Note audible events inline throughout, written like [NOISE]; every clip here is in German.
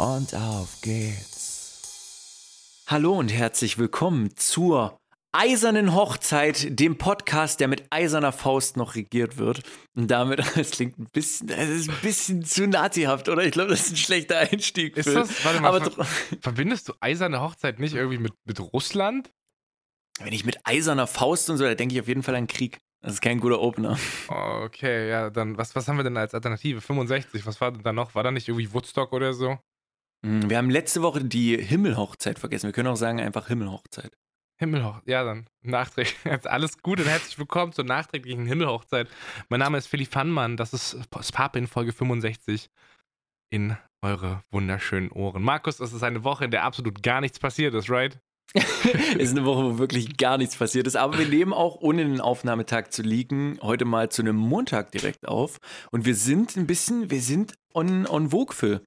und auf geht's. Hallo und herzlich willkommen zur Eisernen Hochzeit, dem Podcast, der mit eiserner Faust noch regiert wird. Und damit, [LAUGHS] das klingt ein bisschen, das ist ein bisschen zu nazihaft, oder? Ich glaube, das ist ein schlechter Einstieg. Ist das, warte mal, Aber ver [LAUGHS] verbindest du eiserne Hochzeit nicht irgendwie mit, mit Russland? Wenn ich mit eiserner Faust und so, da denke ich auf jeden Fall an Krieg. Das ist kein guter Opener. Okay, ja, dann, was, was haben wir denn als Alternative? 65, was war denn da noch? War da nicht irgendwie Woodstock oder so? Hm, wir haben letzte Woche die Himmelhochzeit vergessen. Wir können auch sagen, einfach Himmelhochzeit. Himmelhochzeit, ja, dann nachträglich. [LAUGHS] Alles Gute und herzlich willkommen zur nachträglichen Himmelhochzeit. Mein Name ist Philipp Fannmann, das ist Spap in Folge 65 in eure wunderschönen Ohren. Markus, das ist eine Woche, in der absolut gar nichts passiert ist, right? [LAUGHS] ist eine Woche, wo wirklich gar nichts passiert ist. Aber wir nehmen auch, ohne den Aufnahmetag zu liegen, heute mal zu einem Montag direkt auf. Und wir sind ein bisschen, wir sind on, on vogue, Phil.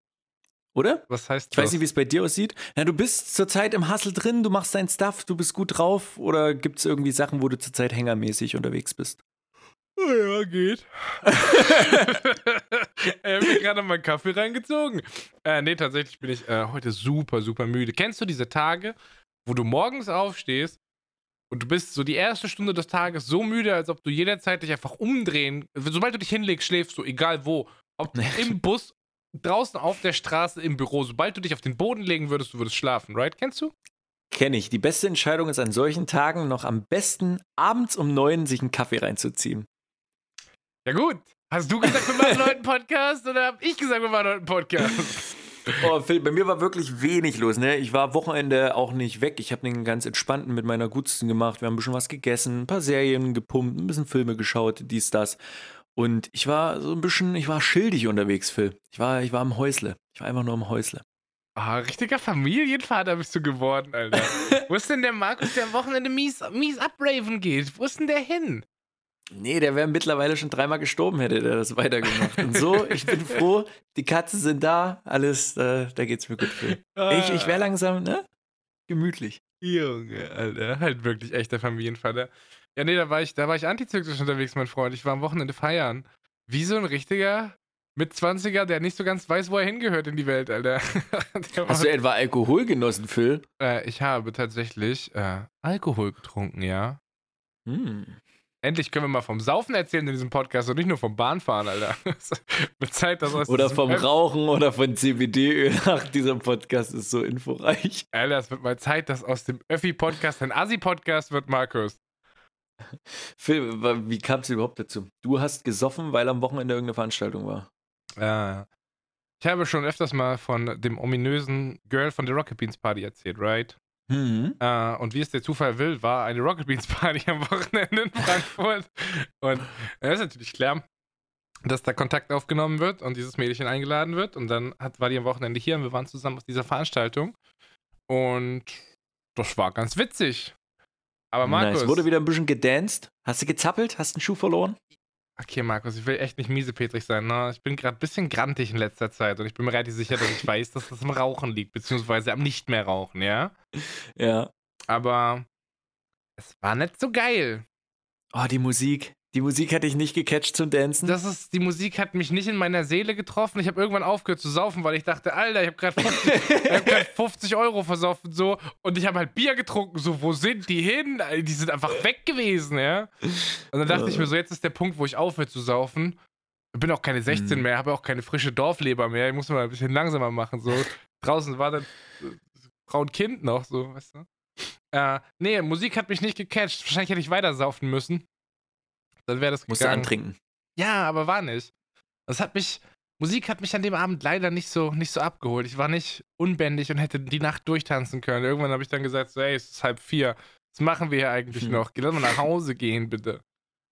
Oder? Was heißt das? Ich weiß nicht, wie es bei dir aussieht. Na, du bist zurzeit im Hustle drin, du machst deinen Stuff, du bist gut drauf. Oder gibt es irgendwie Sachen, wo du zurzeit hängermäßig unterwegs bist? Oh ja, geht. [LAUGHS] ich habe mir gerade meinen Kaffee reingezogen. Äh, nee, tatsächlich bin ich äh, heute super, super müde. Kennst du diese Tage, wo du morgens aufstehst und du bist so die erste Stunde des Tages so müde, als ob du jederzeit dich einfach umdrehen, sobald du dich hinlegst, schläfst du, egal wo. Ob [LAUGHS] im Bus, draußen auf der Straße, im Büro, sobald du dich auf den Boden legen würdest, du würdest schlafen, right? Kennst du? Kenne ich. Die beste Entscheidung ist an solchen Tagen noch am besten abends um neun sich einen Kaffee reinzuziehen. Ja gut. Hast du gesagt, wir machen [LAUGHS] heute einen Podcast oder hab ich gesagt, wir machen heute einen Podcast? [LAUGHS] Oh, Phil, bei mir war wirklich wenig los. Ne? Ich war Wochenende auch nicht weg. Ich habe den ganz entspannten mit meiner Gutsten gemacht. Wir haben ein bisschen was gegessen, ein paar Serien gepumpt, ein bisschen Filme geschaut, dies, das. Und ich war so ein bisschen, ich war schildig unterwegs, Phil. Ich war, ich war am Häusle. Ich war einfach nur am Häusle. Ah, richtiger Familienvater bist du geworden, Alter. [LAUGHS] Wo ist denn der Markus, der am Wochenende mies, mies abraven geht? Wo ist denn der hin? Nee, der wäre mittlerweile schon dreimal gestorben, hätte der das weitergemacht. Und so, ich bin [LAUGHS] froh, die Katzen sind da, alles, äh, da geht's mir gut für. Ich, ich wäre langsam, ne? Gemütlich. Junge, Alter, halt wirklich echter Familienvater. Ja, nee, da war ich, da war ich antizyklisch unterwegs, mein Freund. Ich war am Wochenende feiern. Wie so ein richtiger mit 20er, der nicht so ganz weiß, wo er hingehört in die Welt, Alter. [LAUGHS] Hast du etwa Alkohol genossen, Phil? Äh, ich habe tatsächlich äh, Alkohol getrunken, ja. Hm. Endlich können wir mal vom Saufen erzählen in diesem Podcast und nicht nur vom Bahnfahren, Alter. [LAUGHS] Mit Zeit, dass aus oder vom Rauchen oder von CBD-Öl. [LAUGHS] Ach, dieser Podcast ist so inforeich. Alter, es wird mal Zeit, dass aus dem Öffi-Podcast ein Assi-Podcast wird, Markus. Phil, wie kam es überhaupt dazu? Du hast gesoffen, weil am Wochenende irgendeine Veranstaltung war. Ja. Ich habe schon öfters mal von dem ominösen Girl von der Rocket Beans Party erzählt, right? Mhm. Äh, und wie es der Zufall will, war eine Rocket Beans Party am Wochenende in Frankfurt. und es ist natürlich klar, dass da Kontakt aufgenommen wird und dieses Mädchen eingeladen wird. Und dann hat, war die am Wochenende hier und wir waren zusammen auf dieser Veranstaltung. Und das war ganz witzig. Aber Markus. Nice. Wurde wieder ein bisschen gedanced. Hast du gezappelt? Hast du einen Schuh verloren? Okay, Markus, ich will echt nicht miesepetrig sein. Ne? Ich bin gerade ein bisschen grantig in letzter Zeit und ich bin mir relativ sicher, dass ich weiß, dass das am Rauchen liegt, beziehungsweise am nicht mehr rauchen, ja? Ja. Aber es war nicht so geil. Oh, die Musik. Die Musik hatte ich nicht gecatcht zum Dancen. Das ist, die Musik hat mich nicht in meiner Seele getroffen. Ich habe irgendwann aufgehört zu saufen, weil ich dachte, Alter, ich habe gerade 50, hab 50 [LAUGHS] Euro versoffen so und ich habe halt Bier getrunken. So, wo sind die hin? Die sind einfach weg gewesen, ja. Und dann dachte ich mir so, jetzt ist der Punkt, wo ich aufhöre zu saufen. Ich bin auch keine 16 mhm. mehr, habe auch keine frische Dorfleber mehr. Ich muss mal ein bisschen langsamer machen. So draußen war dann Frau und Kind noch, so, weißt du. Äh, nee, Musik hat mich nicht gecatcht. Wahrscheinlich hätte ich weiter saufen müssen. Dann wäre das gegangen. du antrinken. Ja, aber war nicht. Das hat mich, Musik hat mich an dem Abend leider nicht so, nicht so abgeholt. Ich war nicht unbändig und hätte die Nacht durchtanzen können. Irgendwann habe ich dann gesagt, so, ey, es ist halb vier. Was machen wir hier eigentlich hm. noch? Lass mal nach Hause gehen, bitte.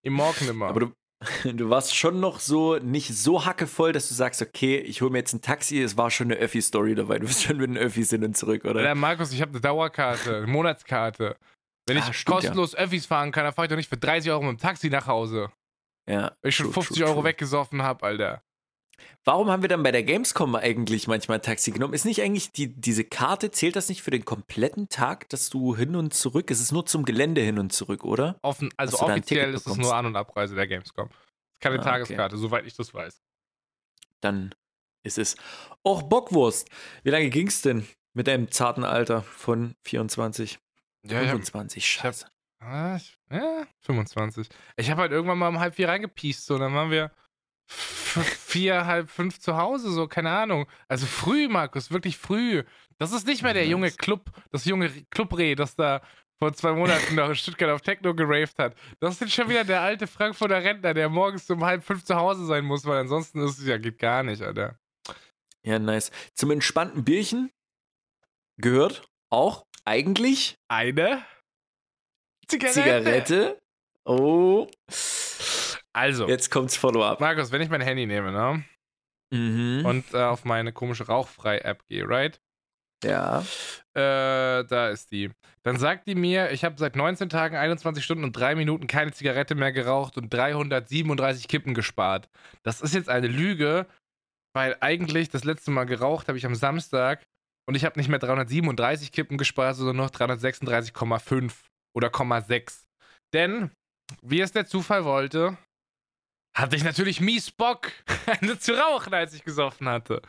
Im Morgen immer. Aber du, [LAUGHS] Du warst schon noch so nicht so hackevoll, dass du sagst, okay, ich hole mir jetzt ein Taxi. Es war schon eine Öffi-Story dabei. Du bist schon mit den Öffis hin und zurück, oder? Ja, Markus, ich habe eine Dauerkarte, eine Monatskarte. Wenn ich Ah, stimmt, kostenlos Öffis fahren kann, dann fahre ich doch nicht für 30 Euro mit dem Taxi nach Hause. Ja. Weil ich schon true, 50 true, Euro true. weggesoffen habe, Alter. Warum haben wir dann bei der Gamescom eigentlich manchmal Taxi genommen? Ist nicht eigentlich die, diese Karte, zählt das nicht für den kompletten Tag, dass du hin und zurück? Es ist nur zum Gelände hin und zurück, oder? Offen, also offiziell ist es nur An- und Abreise der Gamescom. Ist keine Ah, okay. Tageskarte, soweit ich das weiß. Dann ist es. Och, Bockwurst. Wie lange ging es denn mit deinem zarten Alter von 24? Ja, ich hab, 25, scheiße. ah, ich, ja, 25. Ich habe halt irgendwann mal um halb vier reingepiest, so, dann waren wir [LAUGHS] vier, halb fünf zu Hause, so, keine Ahnung. Also früh, Markus, wirklich früh. Das ist nicht mehr der junge Club, das junge Clubreh, das da vor zwei Monaten noch in Stuttgart auf Techno geraved hat. Das ist schon wieder der alte Frankfurter Rentner, der morgens um halb fünf zu Hause sein muss, weil ansonsten ist es ja, geht gar nicht, Alter. Ja, nice. Zum entspannten Bierchen gehört auch eigentlich Eine Zigarette. Zigarette. Oh, Also, jetzt kommt's Follow-up. Markus, wenn ich mein Handy nehme, ne? Mhm. Und äh, auf meine komische Rauchfrei-App gehe, right? ja. Äh, da ist die. Dann sagt die mir, ich habe seit 19 Tagen, 21 Stunden und 3 Minuten keine Zigarette mehr geraucht und 337 Kippen gespart. Das ist jetzt eine Lüge, weil eigentlich das letzte Mal geraucht habe ich am Samstag und ich habe nicht mehr 337 Kippen gespart, sondern noch 336,5 oder 0,6. Denn, wie es der Zufall wollte, hatte ich natürlich mies Bock, [LAUGHS] eine zu rauchen, als ich gesoffen hatte.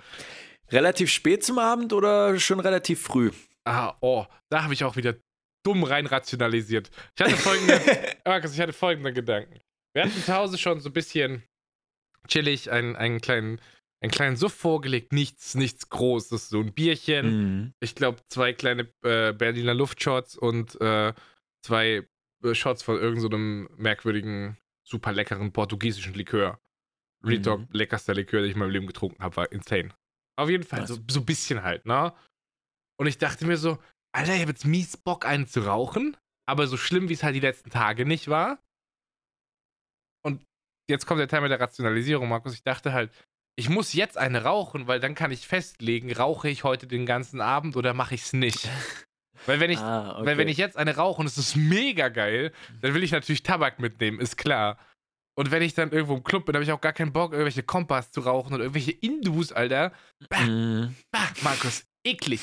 Relativ spät zum Abend oder schon relativ früh? Ah, oh, da habe ich auch wieder dumm rein rationalisiert. Ich hatte folgende, [LAUGHS] Markus, ich hatte folgende Gedanken. Wir hatten zu Hause schon so ein bisschen chillig einen, einen, kleinen, einen kleinen Suff vorgelegt, nichts, nichts Großes, so ein Bierchen. Mhm. Ich glaube, zwei kleine äh, Berliner Luftshots und äh, zwei äh, Shots von irgendeinem so merkwürdigen, super leckeren portugiesischen Likör. Real Mhm. Leckerster Likör, den ich in meinem Leben getrunken habe, war insane. Auf jeden Fall, so, so ein bisschen halt, ne? Und ich dachte mir so, Alter, ich habe jetzt mies Bock, einen zu rauchen, aber so schlimm, wie es halt die letzten Tage nicht war. Und jetzt kommt der Teil mit der Rationalisierung, Markus. Ich dachte halt, ich muss jetzt eine rauchen, weil dann kann ich festlegen, rauche ich heute den ganzen Abend oder mache ich es nicht. [LAUGHS] Weil wenn ich, ah, okay. weil wenn ich jetzt eine rauche und es ist mega geil, dann will ich natürlich Tabak mitnehmen, ist klar. Und wenn ich dann irgendwo im Club bin, habe ich auch gar keinen Bock, irgendwelche Kompass zu rauchen oder irgendwelche Indus, Alter. Mhm. Bah, Markus, eklig.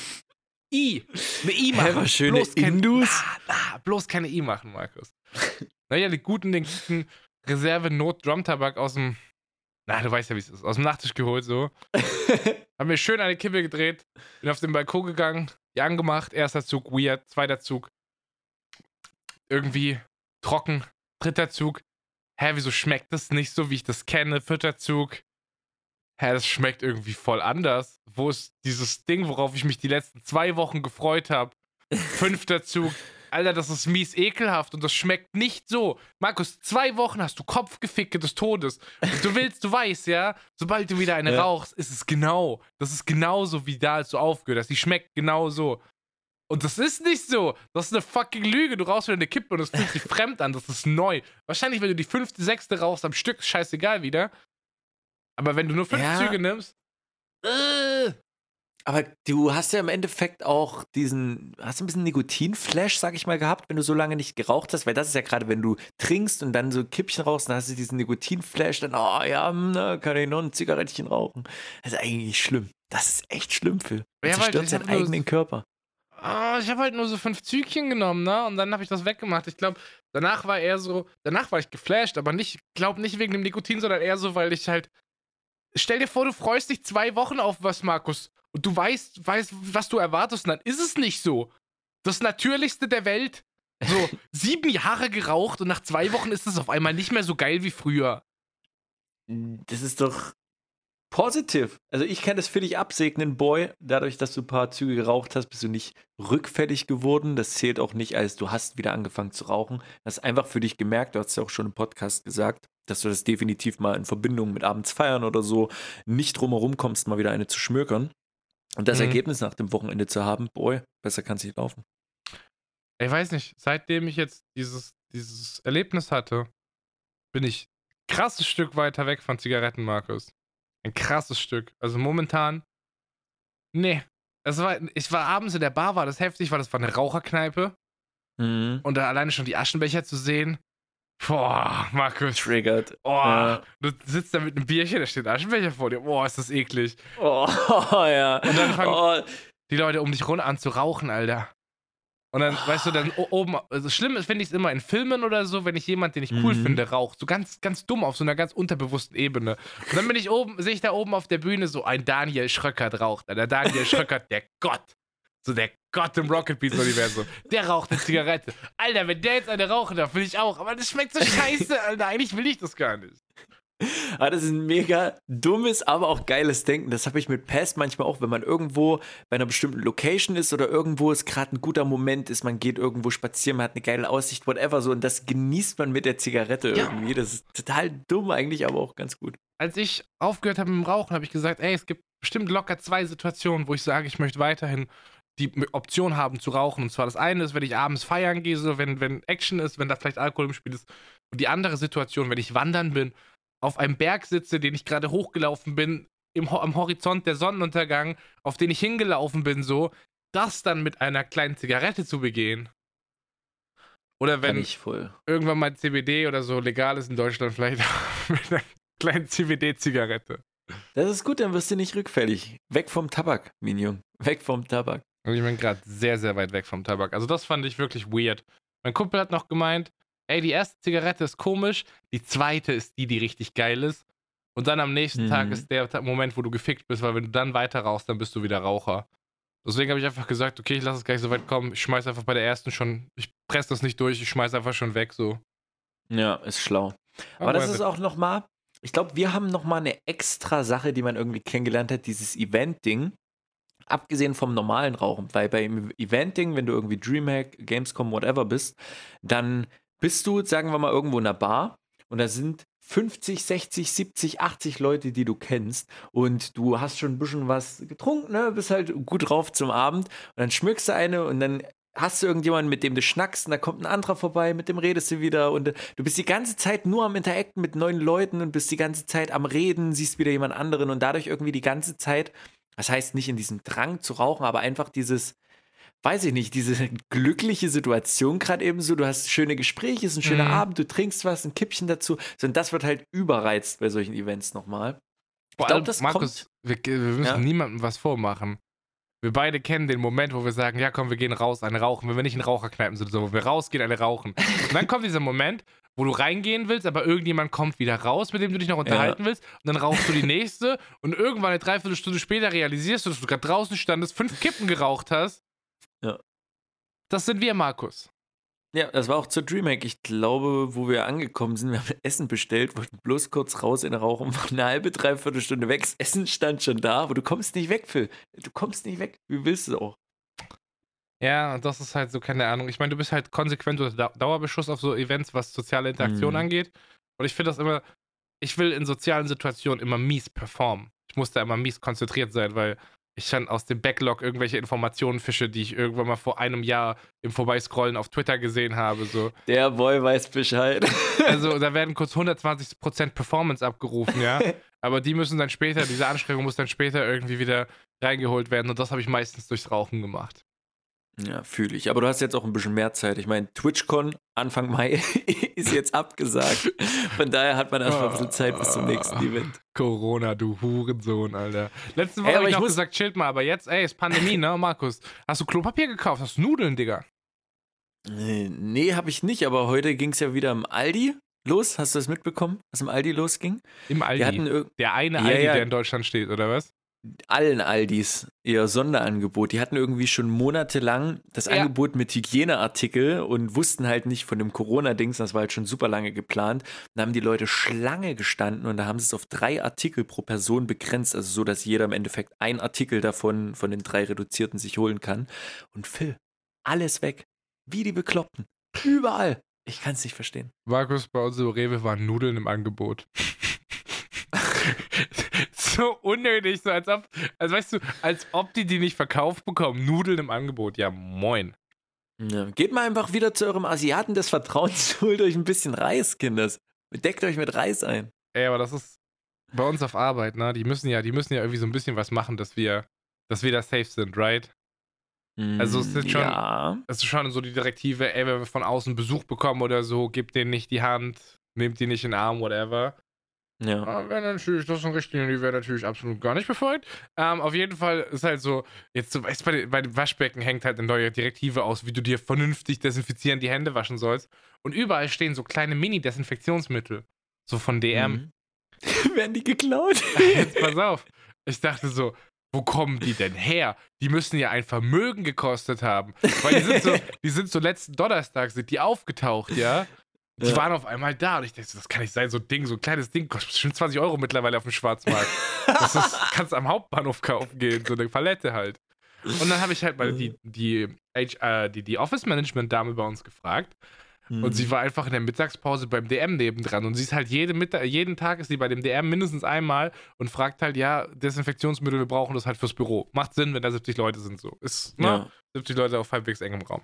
I. Eine I Hä, machen. was schöne bloß kein, Indus? Na, na, bloß keine I machen, Markus. naja, den guten, den guten Reserve-Not-Drum-Tabak aus dem. Na, du weißt ja, wie es ist. Aus dem Nachttisch geholt, so. [LAUGHS] Hab mir schön eine Kippe gedreht, bin auf den Balkon gegangen, die angemacht, erster Zug, weird, zweiter Zug, irgendwie trocken, dritter Zug, hä, wieso schmeckt das nicht so, wie ich das kenne, vierter Zug, hä, das schmeckt irgendwie voll anders, wo ist dieses Ding, worauf ich mich die letzten zwei Wochen gefreut habe, [LAUGHS] fünfter Zug, Alter, das ist mies ekelhaft und das schmeckt nicht so. Markus, zwei Wochen hast du Kopfgeficke des Todes. Und du willst, du weißt, ja, sobald du wieder eine Ja. rauchst, ist es genau. Das ist genauso wie da, als du aufgehört hast. Die schmeckt genau so. Und das ist nicht so. Das ist eine fucking Lüge. Du rauchst wieder eine Kippe und es fühlt sich fremd an. Das ist neu. Wahrscheinlich, wenn du die fünfte, sechste rauchst am Stück, ist scheißegal wieder. Aber wenn du nur fünf Ja. Züge nimmst, äh, Aber du hast ja im Endeffekt auch diesen, hast du ein bisschen Nikotinflash, sag ich mal, gehabt, wenn du so lange nicht geraucht hast, weil das ist ja gerade, wenn du trinkst und dann so Kippchen rauchst, dann hast du diesen Nikotinflash, dann, oh ja, hm, na, kann ich noch ein Zigarettchen rauchen. Das ist eigentlich schlimm. Das ist echt schlimm, Phil. Du Ja, zerstört seinen hab nur- eigenen Körper. Ah, ich habe halt nur so fünf Zügchen genommen, ne? Und dann habe ich das weggemacht. Ich glaube, danach war eher so, danach war ich geflasht, aber nicht, glaube nicht wegen dem Nikotin, sondern eher so, weil ich halt. Stell dir vor, du freust dich zwei Wochen auf was, Markus, und du weißt, weißt, was du erwartest, und dann ist es nicht so. Das Natürlichste der Welt. So, [LAUGHS] sieben Jahre geraucht und nach zwei Wochen ist es auf einmal nicht mehr so geil wie früher. Das ist doch positiv. Also ich kann das für dich absegnen, Boy. Dadurch, dass du ein paar Züge geraucht hast, bist du nicht rückfällig geworden. Das zählt auch nicht, als du hast wieder angefangen zu rauchen. Das ist einfach für dich gemerkt, du hast ja auch schon im Podcast gesagt, dass du das definitiv mal in Verbindung mit abends feiern oder so nicht drumherum kommst, mal wieder eine zu schmökern. Und das Mhm. Ergebnis nach dem Wochenende zu haben, boy, besser kann es nicht laufen. Ich weiß nicht, seitdem ich jetzt dieses, dieses Erlebnis hatte, bin ich krasses Stück weiter weg von Zigaretten, Markus. Ein krasses Stück. Also momentan, nee. Es war, ich war abends in der Bar, war das heftig, weil das war eine Raucherkneipe. Mhm. Und da alleine schon die Aschenbecher zu sehen. Boah, Markus. Triggert. Oh, Ja. du sitzt da mit einem Bierchen, da steht ein Aschenbecher vor dir. Boah, ist das eklig. Oh, [LAUGHS] ja. Und dann fangen- oh, Die Leute um dich rum an zu rauchen, Alter. Und dann, weißt du, dann oben, also schlimm finde ich es immer in Filmen oder so, wenn ich jemanden, den ich cool Mhm. finde, raucht. So ganz, ganz dumm auf so einer ganz unterbewussten Ebene. Und dann bin ich oben, sehe ich da oben auf der Bühne so ein Daniel Schröckert raucht. Der Daniel [LAUGHS] Schröckert, der Gott. So der Gott im Rocket Beats Universum. Der raucht eine Zigarette. Alter, wenn der jetzt eine rauchen darf, will ich auch. Aber das schmeckt so [LAUGHS] scheiße, Alter. Eigentlich will ich das gar nicht. Ah, das ist ein mega dummes, aber auch geiles Denken. Das habe ich mit Pass manchmal auch, wenn man irgendwo bei einer bestimmten Location ist oder irgendwo es gerade ein guter Moment ist, man geht irgendwo spazieren, man hat eine geile Aussicht, whatever, so und das genießt man mit der Zigarette Ja. irgendwie. Das ist total dumm eigentlich, aber auch ganz gut. als ich aufgehört habe mit dem Rauchen, habe ich gesagt, ey, es gibt bestimmt locker zwei Situationen, wo ich sage, ich möchte weiterhin die Option haben zu rauchen. Und zwar das eine ist, wenn ich abends feiern gehe, so wenn, wenn Action ist, wenn da vielleicht Alkohol im Spiel ist. Und die andere Situation, wenn ich wandern bin, auf einem Berg sitze, den ich gerade hochgelaufen bin, im, am Horizont der Sonnenuntergang, auf den ich hingelaufen bin, so, das dann mit einer kleinen Zigarette zu begehen. Oder wenn irgendwann mal CBD oder so legal ist in Deutschland, vielleicht [LAUGHS] mit einer kleinen CBD-Zigarette. Das ist gut, dann wirst du nicht rückfällig. Weg vom Tabak, Minion. Weg vom Tabak. Und ich bin gerade sehr, sehr weit weg vom Tabak. Also das fand ich wirklich weird. Mein Kumpel hat noch gemeint, ey, die erste Zigarette ist komisch, die zweite ist die, die richtig geil ist. Und dann am nächsten Mhm. Tag ist der Moment, wo du gefickt bist, weil wenn du dann weiter rauchst, dann bist du wieder Raucher. Deswegen habe ich einfach gesagt, okay, ich lasse es gar nicht so weit kommen. Ich schmeiß einfach bei der ersten schon, ich presse das nicht durch, ich schmeiß einfach schon weg, so. Ja, ist schlau. Aber das ist auch nochmal, ich glaube, wir haben nochmal eine extra Sache, die man irgendwie kennengelernt hat, dieses Event-Ding. Abgesehen vom normalen Rauchen, weil beim Event-Ding, wenn du irgendwie Dreamhack, Gamescom, whatever bist, dann bist du, sagen wir mal, irgendwo in einer Bar und da sind 50, 60, 70, 80 Leute, die du kennst und du hast schon ein bisschen was getrunken, ne? bist halt gut drauf zum Abend und dann schmückst du eine und dann hast du irgendjemanden, mit dem du schnackst und da kommt ein anderer vorbei, mit dem redest du wieder und du bist die ganze Zeit nur am Interacten mit neuen Leuten und bist die ganze Zeit am Reden, siehst wieder jemand anderen und dadurch irgendwie die ganze Zeit, das heißt nicht in diesem Drang zu rauchen, aber einfach dieses, weiß ich nicht, diese [LAUGHS] glückliche Situation gerade eben so, du hast schöne Gespräche, es ist ein schöner Mhm. Abend, du trinkst was, ein Kippchen dazu, und das wird halt überreizt bei solchen Events nochmal. Vor glaub, allem, das Markus, wir, wir müssen Ja. niemandem was vormachen. Wir beide kennen den Moment, wo wir sagen, ja komm, wir gehen raus, eine rauchen. Wenn wir nicht in Raucherkneipen sind, so, wo wir rausgehen, eine rauchen. Und dann kommt dieser Moment, wo du reingehen willst, aber irgendjemand kommt wieder raus, mit dem du dich noch unterhalten willst. Und dann rauchst du die nächste und irgendwann eine Dreiviertelstunde später realisierst du, dass du gerade draußen standest, fünf Kippen geraucht hast. Ja. Das sind wir, Markus. Ja, das war auch zur Dreamhack. Ich glaube, wo wir angekommen sind, wir haben Essen bestellt, wollten bloß kurz raus in den Rauch und waren eine halbe, dreiviertel Stunde weg. Das Essen stand schon da, aber du kommst nicht weg, Phil. Du kommst nicht weg. Wie willst du auch? Ja, und das ist halt so, keine Ahnung. Ich meine, du bist halt konsequent unter Dau- Dauerbeschuss auf so Events, was soziale Interaktion Mhm. angeht. Und ich finde das immer, ich will in sozialen Situationen immer mies performen. Ich muss da immer mies konzentriert sein, weil ich dann aus dem Backlog irgendwelche Informationen fische, die ich irgendwann mal vor einem Jahr im Vorbeiscrollen auf Twitter gesehen habe. So. Der Boy weiß Bescheid. [LAUGHS] Also da werden kurz 120% Performance abgerufen, ja. [LAUGHS] Aber die müssen dann später, diese Anstrengung muss dann später irgendwie wieder reingeholt werden. Und das habe ich meistens durchs Rauchen gemacht. Ja, fühle ich. Aber du hast jetzt auch ein bisschen mehr Zeit. Ich meine, TwitchCon Anfang Mai [LAUGHS] ist jetzt abgesagt. Von daher hat man erstmal ein bisschen Zeit bis zum nächsten Event. Corona, du Hurensohn, Alter. Letzte Woche habe ich ich noch muss- gesagt, chillt mal, aber jetzt, ey, ist Pandemie, ne, Markus? Hast du Klopapier gekauft? Hast du Nudeln, Digga? Äh, Nee, habe ich nicht, aber heute ging es ja wieder im Aldi los. Hast du das mitbekommen, was im Aldi losging? Im Aldi. Der eine Ja, Aldi, ja. der in Deutschland steht, oder was? Allen Aldis ihr Sonderangebot. Die hatten irgendwie schon monatelang das Ja. Angebot mit Hygieneartikel und wussten halt nicht von dem Corona-Dings, das war halt schon super lange geplant. Dann haben die Leute Schlange gestanden und da haben sie es auf drei Artikel pro Person begrenzt, also so, dass jeder im Endeffekt ein Artikel davon von den drei reduzierten sich holen kann. Und Phil, alles weg. Wie die Bekloppten. Überall. Ich kann es nicht verstehen. Markus, bei uns im Rewe waren Nudeln im Angebot. [LAUGHS] so unnötig, so als ob, also weißt du, als ob die die nicht verkauft bekommen. Nudeln im Angebot, ja moin. Ja, geht mal einfach wieder zu eurem Asiaten des Vertrauens, [LAUGHS] holt euch ein bisschen Reis, Kinders. Deckt euch mit Reis ein. Ey, aber das ist bei uns auf Arbeit, ne? Die müssen ja, die müssen ja irgendwie so ein bisschen was machen, dass wir, dass wir da safe sind, right? Also es ist schon- Ja. Es ist schon so die Direktive, ey, wenn wir von außen Besuch bekommen oder so, gebt denen nicht die Hand, nehmt die nicht in den Arm, whatever. Ja. Ja, wäre natürlich, das sind Richtlinien, die wäre natürlich absolut gar nicht befolgt. Ähm, auf jeden Fall ist halt so, jetzt so, weißt bei, bei dem Waschbecken hängt halt eine neue Direktive aus, wie du dir vernünftig desinfizieren, die Hände waschen sollst. Und überall stehen so kleine Mini-Desinfektionsmittel. So von DM. Mhm. [LAUGHS] [LAUGHS] Werden die geklaut? Jetzt pass auf. Ich dachte so, wo kommen die denn her? Die müssen ja ein Vermögen gekostet haben. Weil die sind so, [LAUGHS] die sind so letzten Donnerstag sind die aufgetaucht, ja. Die Ja. waren auf einmal da und ich dachte, das kann nicht sein, so ein Ding, so ein kleines Ding, kostet bestimmt 20 Euro mittlerweile auf dem Schwarzmarkt. [LAUGHS] Das ist, kannst am Hauptbahnhof kaufen gehen, so eine Palette halt. Und dann habe ich halt mal die, die, H, äh, die, die Office-Management-Dame bei uns gefragt Mhm. und sie war einfach in der Mittagspause beim DM nebendran. Und sie ist halt jede Mittag, jeden Tag ist sie bei dem DM mindestens einmal und fragt halt, ja, Desinfektionsmittel, wir brauchen das halt fürs Büro. Macht Sinn, wenn da 70 Leute sind so. Ist, ne? Ja. 70 Leute auf halbwegs engem Raum.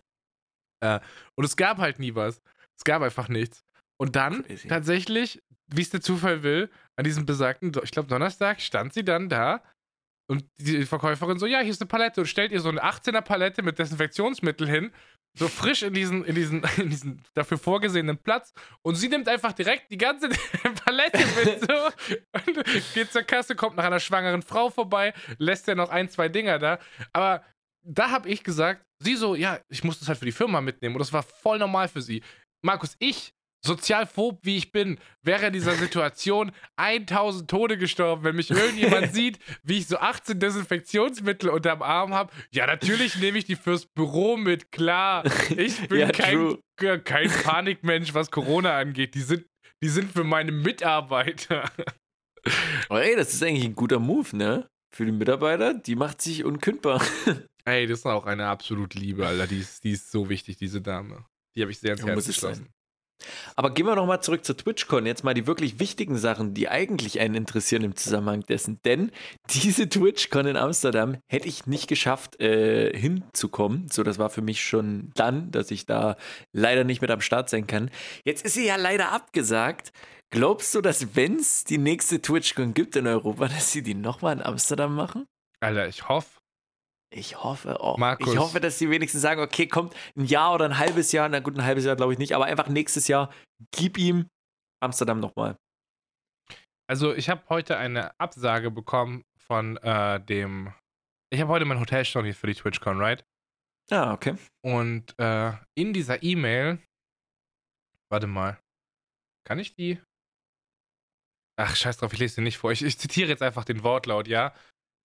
Äh, und es gab halt nie was. Es gab einfach nichts. Und dann Crazy. tatsächlich, wie es der Zufall will, an diesem besagten, ich glaube Donnerstag, stand sie dann da und die Verkäuferin so, ja, hier ist eine Palette und stellt ihr so eine 18er Palette mit Desinfektionsmittel hin, so frisch in diesen, in diesen, [LAUGHS] in diesen dafür vorgesehenen Platz und sie nimmt einfach direkt die ganze [LAUGHS] Palette mit so und geht zur Kasse, kommt nach einer schwangeren Frau vorbei, lässt ja noch ein, zwei Dinger da, aber da habe ich gesagt, sie so, ja, ich muss das halt für die Firma mitnehmen und das war voll normal für sie. Markus, ich, sozialphob wie ich bin, wäre in dieser Situation [LAUGHS] 1000 Tode gestorben, wenn mich irgendjemand [LAUGHS] sieht, wie ich so 18 Desinfektionsmittel unterm Arm habe. Ja, natürlich nehme ich die fürs Büro mit, klar. Ich [LAUGHS] bin Ja, kein, true. kein Panikmensch, was Corona angeht. Die sind, die sind für meine Mitarbeiter. Aber ey, das ist eigentlich ein guter Move, ne? Für die Mitarbeiter, die macht sich unkündbar. Ey, das ist auch eine absolut Liebe, Alter. Die ist, die ist so wichtig, diese Dame. Die habe ich sehr ins Herz geschlossen. Aber gehen wir nochmal zurück zur TwitchCon. Jetzt mal die wirklich wichtigen Sachen, die eigentlich einen interessieren im Zusammenhang dessen. Denn [LAUGHS] diese TwitchCon in Amsterdam hätte ich nicht geschafft, äh, hinzukommen. So, das war für mich schon dann, dass ich da leider nicht mit am Start sein kann. Jetzt ist sie ja leider abgesagt. Glaubst du, dass wenn es die nächste TwitchCon gibt in Europa, [LAUGHS] dass sie die nochmal in Amsterdam machen? Alter, ich hoffe. Ich hoffe auch. Markus. Ich hoffe, dass sie wenigstens sagen, okay, kommt ein Jahr oder ein halbes Jahr, na gut, ein halbes Jahr glaube ich nicht, aber einfach nächstes Jahr, gib ihm Amsterdam nochmal. Also, ich habe heute eine Absage bekommen von äh, dem. Ich habe heute mein Hotel storniert für die TwitchCon, right? Ah, okay. Und äh, in dieser E-Mail. Warte mal. Kann ich die? Ach, scheiß drauf, ich lese sie nicht vor. Ich, ich zitiere jetzt einfach den Wortlaut, ja?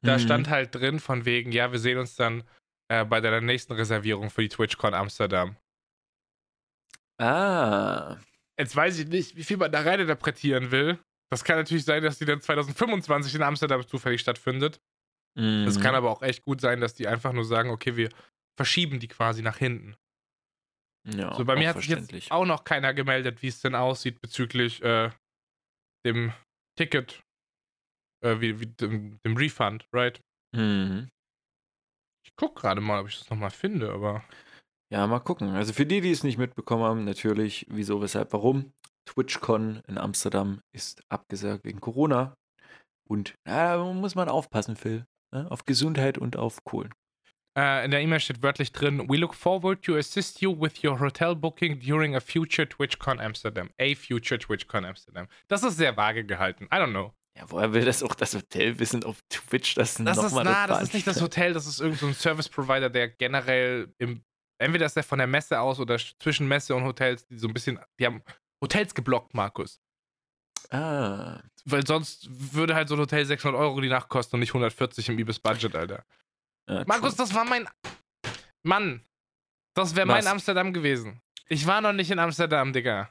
Da Mhm. stand halt drin, von wegen, ja, wir sehen uns dann äh, bei deiner nächsten Reservierung für die TwitchCon Amsterdam. Ah. Jetzt weiß ich nicht, wie viel man da reininterpretieren will. Das kann natürlich sein, dass die dann 2025 in Amsterdam zufällig stattfindet. Es Mhm. kann aber auch echt gut sein, dass die einfach nur sagen, okay, wir verschieben die quasi nach hinten. ja, so, bei mir hat sich jetzt auch noch keiner gemeldet, wie es denn aussieht bezüglich äh, dem Ticket, äh, wie, wie dem, dem Refund, right? Mhm. Ich guck gerade mal, ob ich das nochmal finde, aber Ja, mal gucken. Also für die, die es nicht mitbekommen haben, natürlich, wieso, weshalb, warum. TwitchCon in Amsterdam ist abgesagt wegen Corona. Und ja, da muss man aufpassen, Phil. Ne? Auf Gesundheit und auf Kohlen. äh, in der E-Mail steht wörtlich drin, we look forward to assist you with your hotel booking during a future TwitchCon Amsterdam. A future TwitchCon Amsterdam. Das ist sehr vage gehalten. I don't know. Ja, woher will das auch das Hotel wissen auf Twitch, dass Das ist, nochmal na, das ist nicht das Hotel, das ist irgendein so ein Service-Provider, der generell im, entweder ist der von der Messe aus oder zwischen Messe und Hotels, die so ein bisschen, die haben Hotels geblockt, Markus. Ah. Weil sonst würde halt so ein Hotel 600 Euro die Nacht kosten und nicht 140 im Ibis-Budget, Alter. ja Markus, das war mein, Mann, das wäre mein? Amsterdam gewesen. Ich war noch nicht in Amsterdam, Digga.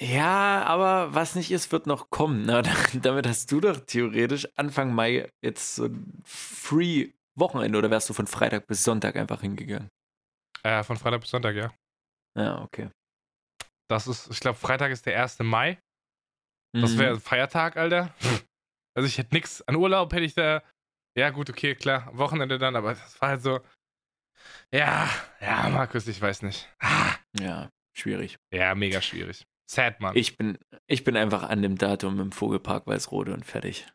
Ja, aber was nicht ist, wird noch kommen. Na, [LAUGHS] damit hast du doch theoretisch Anfang Mai jetzt so ein Free-Wochenende oder wärst du von Freitag bis Sonntag einfach hingegangen? Äh, von Freitag bis Sonntag, ja. Ja, okay. Das ist, ich glaube, Freitag ist der 1. Mai. Das wäre Mhm. Feiertag, Alter. [LAUGHS] Also ich hätte nichts an Urlaub, hätte ich da. Ja, gut, okay, klar. Wochenende dann, aber das war halt so. Ja, ja, Markus, ich weiß nicht. Ah, Ja, schwierig. Ja, mega schwierig. Sad, Mann. Ich bin, ich bin einfach an dem Datum im Vogelpark Weißrode und fertig.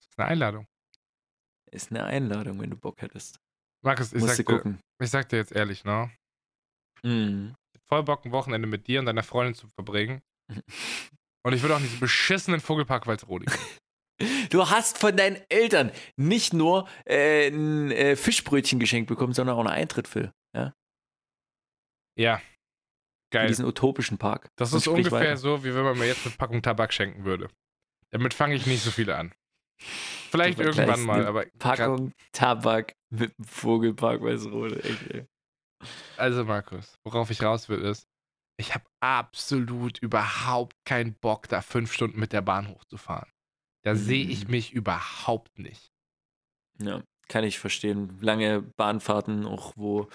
Ist eine Einladung. Ist eine Einladung, wenn du Bock hättest. Markus, ich Musst sag, dir, gucken. ich sag dir jetzt ehrlich, ne? Mhm. Voll Bock, ein Wochenende mit dir und deiner Freundin zu verbringen. [LAUGHS] Und ich würde auch in diesen beschissenen Vogelpark Walsrode gehen. Du hast von deinen Eltern nicht nur äh, ein äh, Fischbrötchen geschenkt bekommen, sondern auch einen Eintritt für, ja? Ja. Geil. diesen utopischen Park. Das ist ungefähr weiter. so, wie wenn man mir jetzt eine Packung Tabak schenken würde. Damit fange ich nicht so viele an. Vielleicht Du irgendwann mal, aber Packung Tabak mit dem Vogelpark Weißrode. Echt, ey. also Markus, worauf ich raus will ist, ich habe absolut überhaupt keinen Bock, da fünf Stunden mit der Bahn hochzufahren. Da sehe ich Mhm. mich überhaupt nicht. Ja, kann ich verstehen. Lange Bahnfahrten, auch wo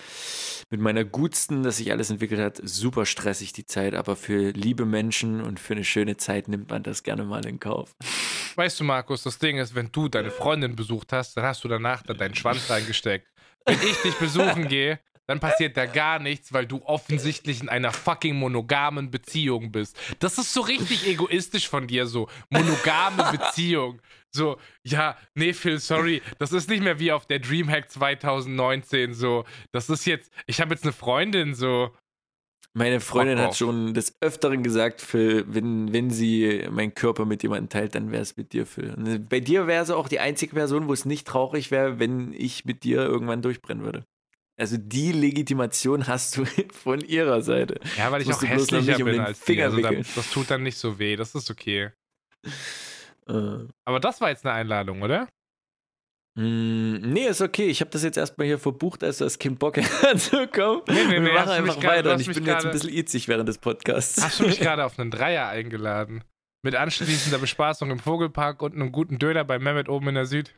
mit meiner Gutsten, dass sich alles entwickelt hat, super stressig die Zeit, aber für liebe Menschen und für eine schöne Zeit nimmt man das gerne mal in Kauf. Weißt du, Markus, das Ding ist, wenn du deine Freundin besucht hast, dann hast du danach da deinen Schwanz reingesteckt. Wenn ich dich besuchen gehe, dann passiert da gar nichts, weil du offensichtlich in einer fucking monogamen Beziehung bist. Das ist so richtig egoistisch von dir, so monogame Beziehung. So, ja, nee, Phil, sorry, das ist nicht mehr wie auf der Dreamhack 2019 so. Das ist jetzt, ich habe jetzt eine Freundin so. Meine Freundin hat schon des Öfteren gesagt, Phil, wenn, wenn sie meinen Körper mit jemandem teilt, dann wäre es mit dir, Phil. Und bei dir wäre sie auch die einzige Person, wo es nicht traurig wäre, wenn ich mit dir irgendwann durchbrennen würde. Also die Legitimation [LAUGHS] hast du von ihrer Seite. Ja, weil ich auch hässlicher um bin als Finger die. Also das tut dann nicht so weh, das ist okay. Äh, Aber das war jetzt eine Einladung, oder? Mm, Nee, ist okay. Ich habe das jetzt erstmal hier verbucht, als das Kind Bock [LAUGHS] anzukommen. Nee, nee, wir nee, machen du mich einfach weiter. Und ich bin jetzt ein bisschen itzig während des Podcasts. Hast du mich [LAUGHS] gerade auf einen Dreier eingeladen? Mit anschließender Bespaßung im Vogelpark und einem guten Döner bei Mehmet oben in der Süd?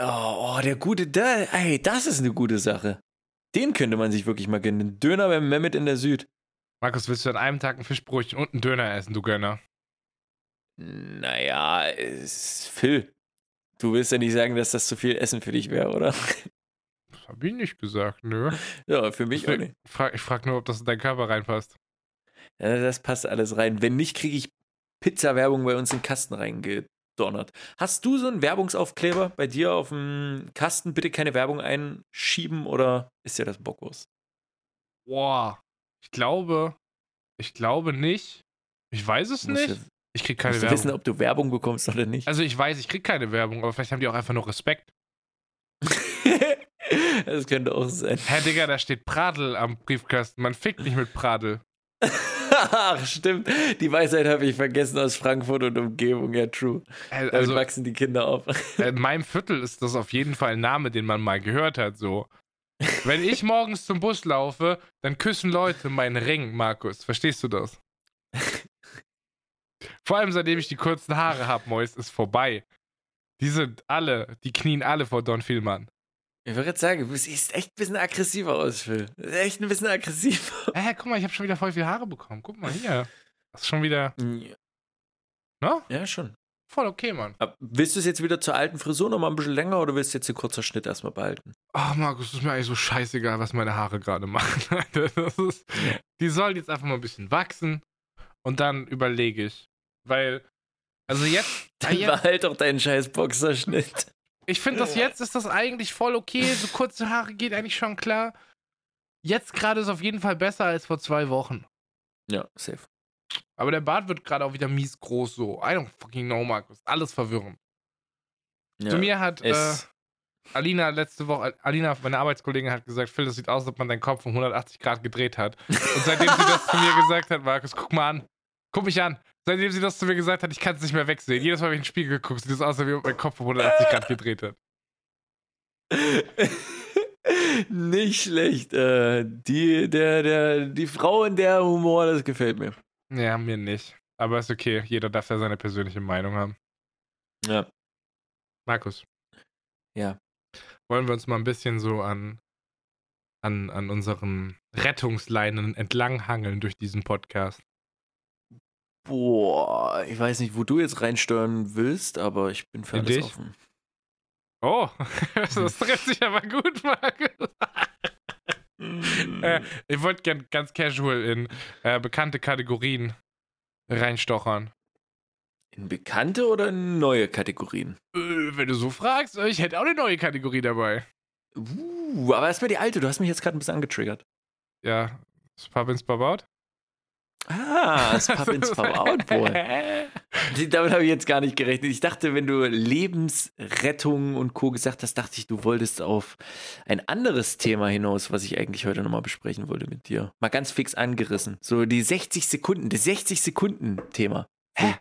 Oh, oh, der gute, da, ey, das ist eine gute Sache. Den könnte man sich wirklich mal gönnen. Den Döner beim Mehmet in der Süd. Markus, willst du an einem Tag ein Fischbrötchen und einen Döner essen, du Gönner? Naja, es, Phil, du willst ja nicht sagen, dass das zu viel Essen für dich wäre, oder? Das hab ich nicht gesagt, nö. [LAUGHS] Ja, für mich auch nicht. Ich frage frag nur, ob das in deinen Körper reinpasst. Ja, das passt alles rein. Wenn nicht, kriege ich Pizza-Werbung bei uns in den Kasten reingedonnert. Hast du so einen Werbungsaufkleber bei dir auf dem Kasten? Bitte keine Werbung einschieben oder ist dir das Bockwurst? Boah, ich glaube, ich glaube nicht. Ich weiß es Musst nicht. Ich krieg keine Werbung. wissen, ob du Werbung bekommst oder nicht. Also ich weiß, ich krieg keine Werbung, aber vielleicht haben die auch einfach nur Respekt. [LAUGHS] das könnte auch sein. Herr Digga, da steht Pradel am Briefkasten. Man fickt nicht mit Pradel. [LAUGHS] Ach, stimmt. Die Weisheit habe ich vergessen aus Frankfurt und Umgebung. Ja, true. Äh, Damit Also wachsen die Kinder auf. äh, in meinem Viertel ist das auf jeden Fall ein Name, den man mal gehört hat. So. Wenn ich [LAUGHS] morgens zum Bus laufe, dann küssen Leute meinen Ring, Markus. Verstehst du das? Vor allem seitdem ich die kurzen Haare habe, Mois, ist vorbei. Die sind alle, die knien alle vor Don Vielmann. Ich würde jetzt sagen, du siehst echt ein bisschen aggressiver aus, Phil. Echt ein bisschen aggressiver. Hä, guck mal, ich habe schon wieder voll viel Haare bekommen. Guck mal hier. Das ist schon wieder, ne? Ja, schon. Voll okay, Mann. Aber willst du es jetzt wieder zur alten Frisur noch mal ein bisschen länger oder willst du jetzt den kurzer Schnitt erstmal behalten? Ach, Markus, es ist mir eigentlich so scheißegal, was meine Haare gerade machen. [LAUGHS] Ist, die sollen jetzt einfach mal ein bisschen wachsen und dann überlege ich. Weil, also jetzt, [LAUGHS] Dann jetzt behalt doch deinen scheiß Boxerschnitt. ich finde das jetzt ist das eigentlich voll okay. So kurze Haare geht eigentlich schon klar. Jetzt gerade ist auf jeden Fall besser als vor zwei Wochen. Ja, safe. Aber der Bart wird gerade auch wieder mies groß so. I don't fucking know, Markus. Alles verwirrend. Ja. Zu mir hat äh, Alina letzte Woche, Alina, meine Arbeitskollegin, hat gesagt, Phil, das sieht aus, als ob man deinen Kopf um 180 Grad gedreht hat. Und seitdem sie das zu mir gesagt hat, Markus, guck mal an. Guck mich an. Seitdem sie das zu mir gesagt hat, ich kann es nicht mehr wegsehen. Jedes Mal, wenn ich in den Spiegel gucke, sieht es aus, als ob mein Kopf um 180 Grad gedreht hat. [LAUGHS] nicht schlecht. Äh, die, der, der, die Frau in der Humor, das gefällt mir. Ja, mir nicht. Aber ist okay. Jeder darf ja seine persönliche Meinung haben. Ja. Markus. Ja. Wollen wir uns mal ein bisschen so an, an, an unseren Rettungsleinen entlanghangeln durch diesen Podcast? Boah, ich weiß nicht, wo du jetzt reinsteuern willst, aber ich bin für In alles dich? offen. Oh, [LAUGHS] das trifft sich aber gut, Markus. äh, ich wollte gern ganz casual in äh, bekannte Kategorien reinstochern. In bekannte oder in neue Kategorien? Äh, wenn du so fragst, ich hätte auch eine neue Kategorie dabei. Uh, aber erstmal die alte. Du hast mich jetzt gerade ein bisschen angetriggert. Ja, Pappins Babaut. Ah, das Pappins Babaut, boy. Damit habe ich jetzt gar nicht gerechnet. Ich dachte, wenn du Lebensrettung und Co. gesagt hast, dachte ich, du wolltest auf ein anderes Thema hinaus, was ich eigentlich heute nochmal besprechen wollte mit dir. Mal ganz fix angerissen. So die 60 Sekunden, das 60 Sekunden Thema. Hä?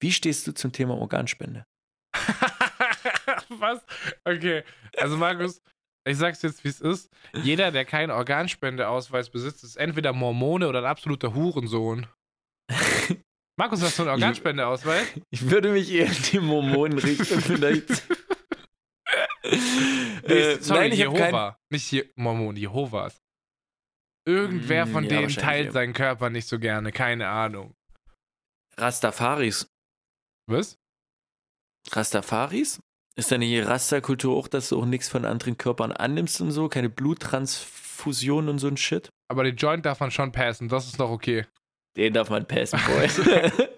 Wie stehst du zum Thema Organspende? [LAUGHS] Was? Okay. Also, Markus, ich sag's jetzt, wie es ist. Jeder, der keinen Organspendeausweis besitzt, ist entweder Mormone oder ein absoluter Hurensohn. [LAUGHS] Markus, hast du einen Organspendeausweis? Ich würde mich eher in die Mormonen richten, vielleicht. [LAUGHS] Nee, Äh, sorry, nein, ich habe kein. Jehova. Nicht Je Mormon, Jehovas. Irgendwer Mm, von ja, denen teilt ja. seinen Körper nicht so gerne, keine Ahnung. Rastafaris. Was? Rastafaris? Ist deine Rasta-Kultur auch, dass du auch nichts von anderen Körpern annimmst und so? Keine Bluttransfusion und so ein Shit? Aber den Joint darf man schon passen, das ist doch okay. Den darf man passen, Boy. [LAUGHS]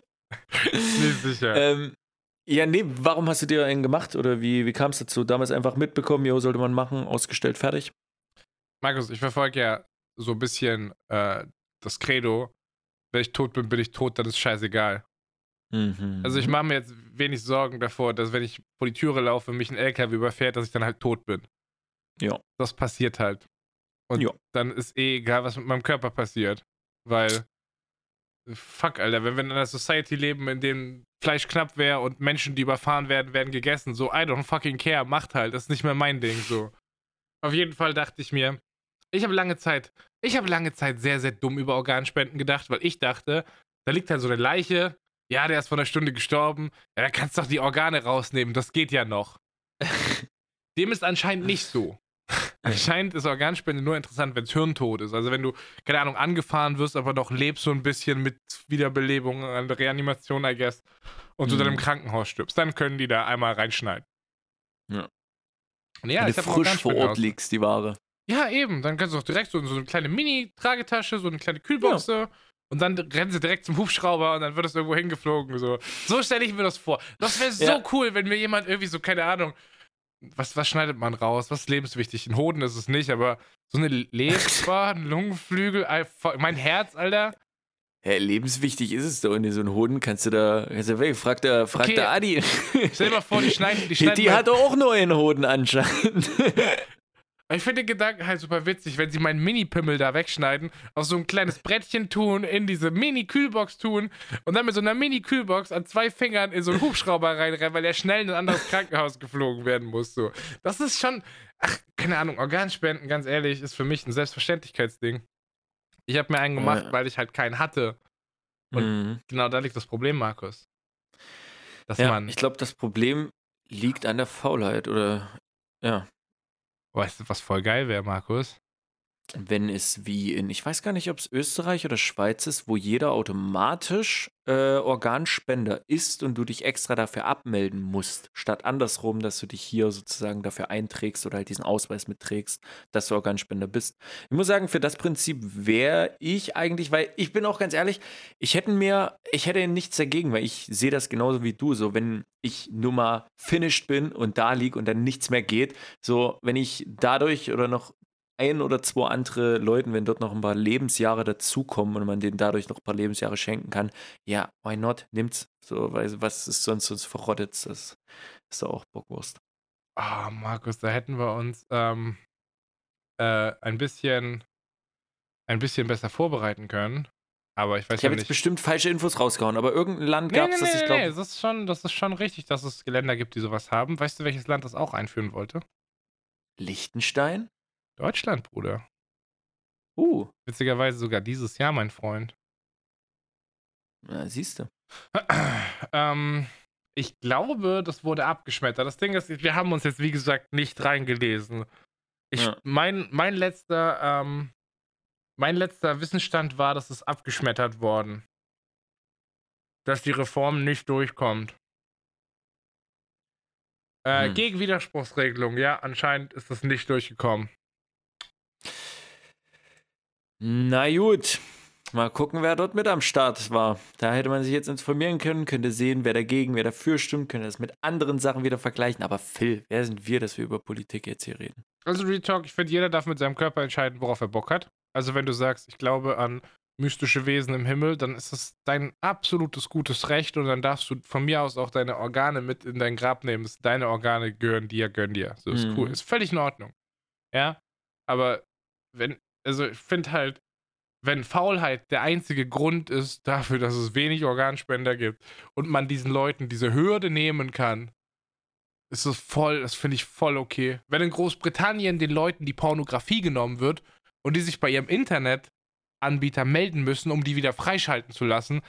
Nicht sicher. ähm, ja, nee, warum hast du dir einen gemacht? Oder wie, wie kam es dazu? Damals einfach mitbekommen, jo, sollte man machen, ausgestellt, fertig? Markus, ich verfolge ja so ein bisschen äh, das Credo, wenn ich tot bin, bin ich tot, dann ist scheißegal. Mhm. Also ich mache mir jetzt wenig Sorgen davor, dass wenn ich vor die Türe laufe und mich ein LKW überfährt, dass ich dann halt tot bin. Ja. Das passiert halt. Und Ja. dann ist eh egal, was mit meinem Körper passiert. Weil, fuck, Alter, wenn wir in einer Society leben, in dem Fleisch knapp wäre und Menschen, die überfahren werden, werden gegessen, so, I don't fucking care, macht halt, das ist nicht mehr mein Ding, so. Auf jeden Fall dachte ich mir, ich habe lange Zeit, ich habe lange Zeit sehr, sehr dumm über Organspenden gedacht, weil ich dachte, da liegt halt so eine Leiche, ja, der ist vor einer Stunde gestorben, ja, da kannst du doch die Organe rausnehmen, das geht ja noch. [LAUGHS] Dem ist anscheinend nicht so. [LAUGHS] Anscheinend ist Organspende nur interessant, wenn es hirntot ist. Also wenn du, keine Ahnung, angefahren wirst, aber noch lebst so ein bisschen mit Wiederbelebung, an Reanimation, I guess, und du dann im Mhm. Krankenhaus stirbst, dann können die da einmal reinschneiden. Ja. Und ja, Wenn ich du frisch vor Ort liegst, die Ware. Ja, eben. Dann kannst du auch direkt so so eine kleine Mini-Tragetasche, so eine kleine Kühlbox. Und dann rennen sie direkt zum Hubschrauber und dann wird es irgendwo hingeflogen. So, so stelle ich mir das vor. Das wäre so Ja. cool, wenn mir jemand irgendwie so, keine Ahnung, was, was schneidet man raus? Was ist lebenswichtig? Ein Hoden ist es nicht, aber so eine Leber, ein [LAUGHS] Lungenflügel, ein- mein Herz, Alter. Ja, lebenswichtig ist es doch. Und so einen Hoden kannst du da, kannst du weg. Frag der, frag Okay. der Adi. Stell dir mal vor, die schneiden, die [LAUGHS] schneiden Die hat doch auch nur einen Hoden anscheinend. [LAUGHS] Ich finde den Gedanken halt super witzig, wenn sie meinen Mini-Pimmel da wegschneiden, auf so ein kleines Brettchen tun, in diese Mini-Kühlbox tun und dann mit so einer Mini-Kühlbox an zwei Fingern in so einen Hubschrauber reinrennen, weil er schnell in ein anderes Krankenhaus geflogen werden muss. So. Das ist schon, ach, keine Ahnung, Organspenden, ganz ehrlich, ist für mich ein Selbstverständlichkeitsding. Ich habe mir einen gemacht, Ja. weil ich halt keinen hatte. Und- Mhm. Genau da liegt das Problem, Markus. Dass Ja, man, ich glaube, das Problem liegt an der Faulheit oder ja, weißt du, was voll geil wäre, Markus? Wenn es wie in, ich weiß gar nicht, ob es Österreich oder Schweiz ist, wo jeder automatisch äh, Organspender ist und du dich extra dafür abmelden musst, statt andersrum, dass du dich hier sozusagen dafür einträgst oder halt diesen Ausweis mitträgst, dass du Organspender bist. Ich muss sagen, für das Prinzip wäre ich eigentlich, weil ich bin auch ganz ehrlich, ich hätte mir, ich hätte nichts dagegen, weil ich sehe das genauso wie du, so wenn ich nur mal finished bin und da lieg und dann nichts mehr geht, so wenn ich dadurch oder noch ein oder zwei andere Leuten, wenn dort noch ein paar Lebensjahre dazukommen und man denen dadurch noch ein paar Lebensjahre schenken kann, ja, why not? Nimmt's. So, weil was ist sonst sonst verrottet? Das ist doch auch Bockwurst. Ah, Markus, da hätten wir uns ähm, äh, ein bisschen ein bisschen besser vorbereiten können. Aber ich weiß Ich ja habe jetzt bestimmt falsche Infos rausgehauen, aber irgendein Land Nee, gab es, nee, das ich nee, glaube. nee, das ist schon, das ist schon richtig, dass es Länder gibt, die sowas haben. Weißt du, welches Land das auch einführen wollte? Liechtenstein? Deutschland, Bruder. Uh, Witzigerweise sogar dieses Jahr, mein Freund. na, siehst du. [CLEARS THROAT] ähm, ich glaube, das wurde abgeschmettert. Das Ding ist, wir haben uns jetzt, wie gesagt, nicht reingelesen. Ich, Ja. mein, mein letzter, ähm, mein letzter Wissensstand war, dass es abgeschmettert worden. Dass die Reform nicht durchkommt. Äh, Hm. Gegen Widerspruchsregelung, ja, anscheinend ist das nicht durchgekommen. Na gut. Mal gucken, wer dort mit am Start war. Da hätte man sich jetzt informieren können, könnte sehen, wer dagegen, wer dafür stimmt, könnte das mit anderen Sachen wieder vergleichen. Aber Phil, wer sind wir, dass wir über Politik jetzt hier reden? Also Real Talk, ich finde, jeder darf mit seinem Körper entscheiden, worauf er Bock hat. Also wenn du sagst, ich glaube an mystische Wesen im Himmel, dann ist das dein absolutes gutes Recht und dann darfst du von mir aus auch deine Organe mit in dein Grab nehmen. Deine Organe gehören dir, gönnen dir. So ist Mhm. cool. Ist völlig in Ordnung. Ja, aber wenn, also ich finde halt, wenn Faulheit der einzige Grund ist dafür, dass es wenig Organspender gibt und man diesen Leuten diese Hürde nehmen kann, ist das voll, das finde ich voll okay. Wenn in Großbritannien den Leuten die Pornografie genommen wird und die sich bei ihrem Internetanbieter melden müssen, um die wieder freischalten zu lassen,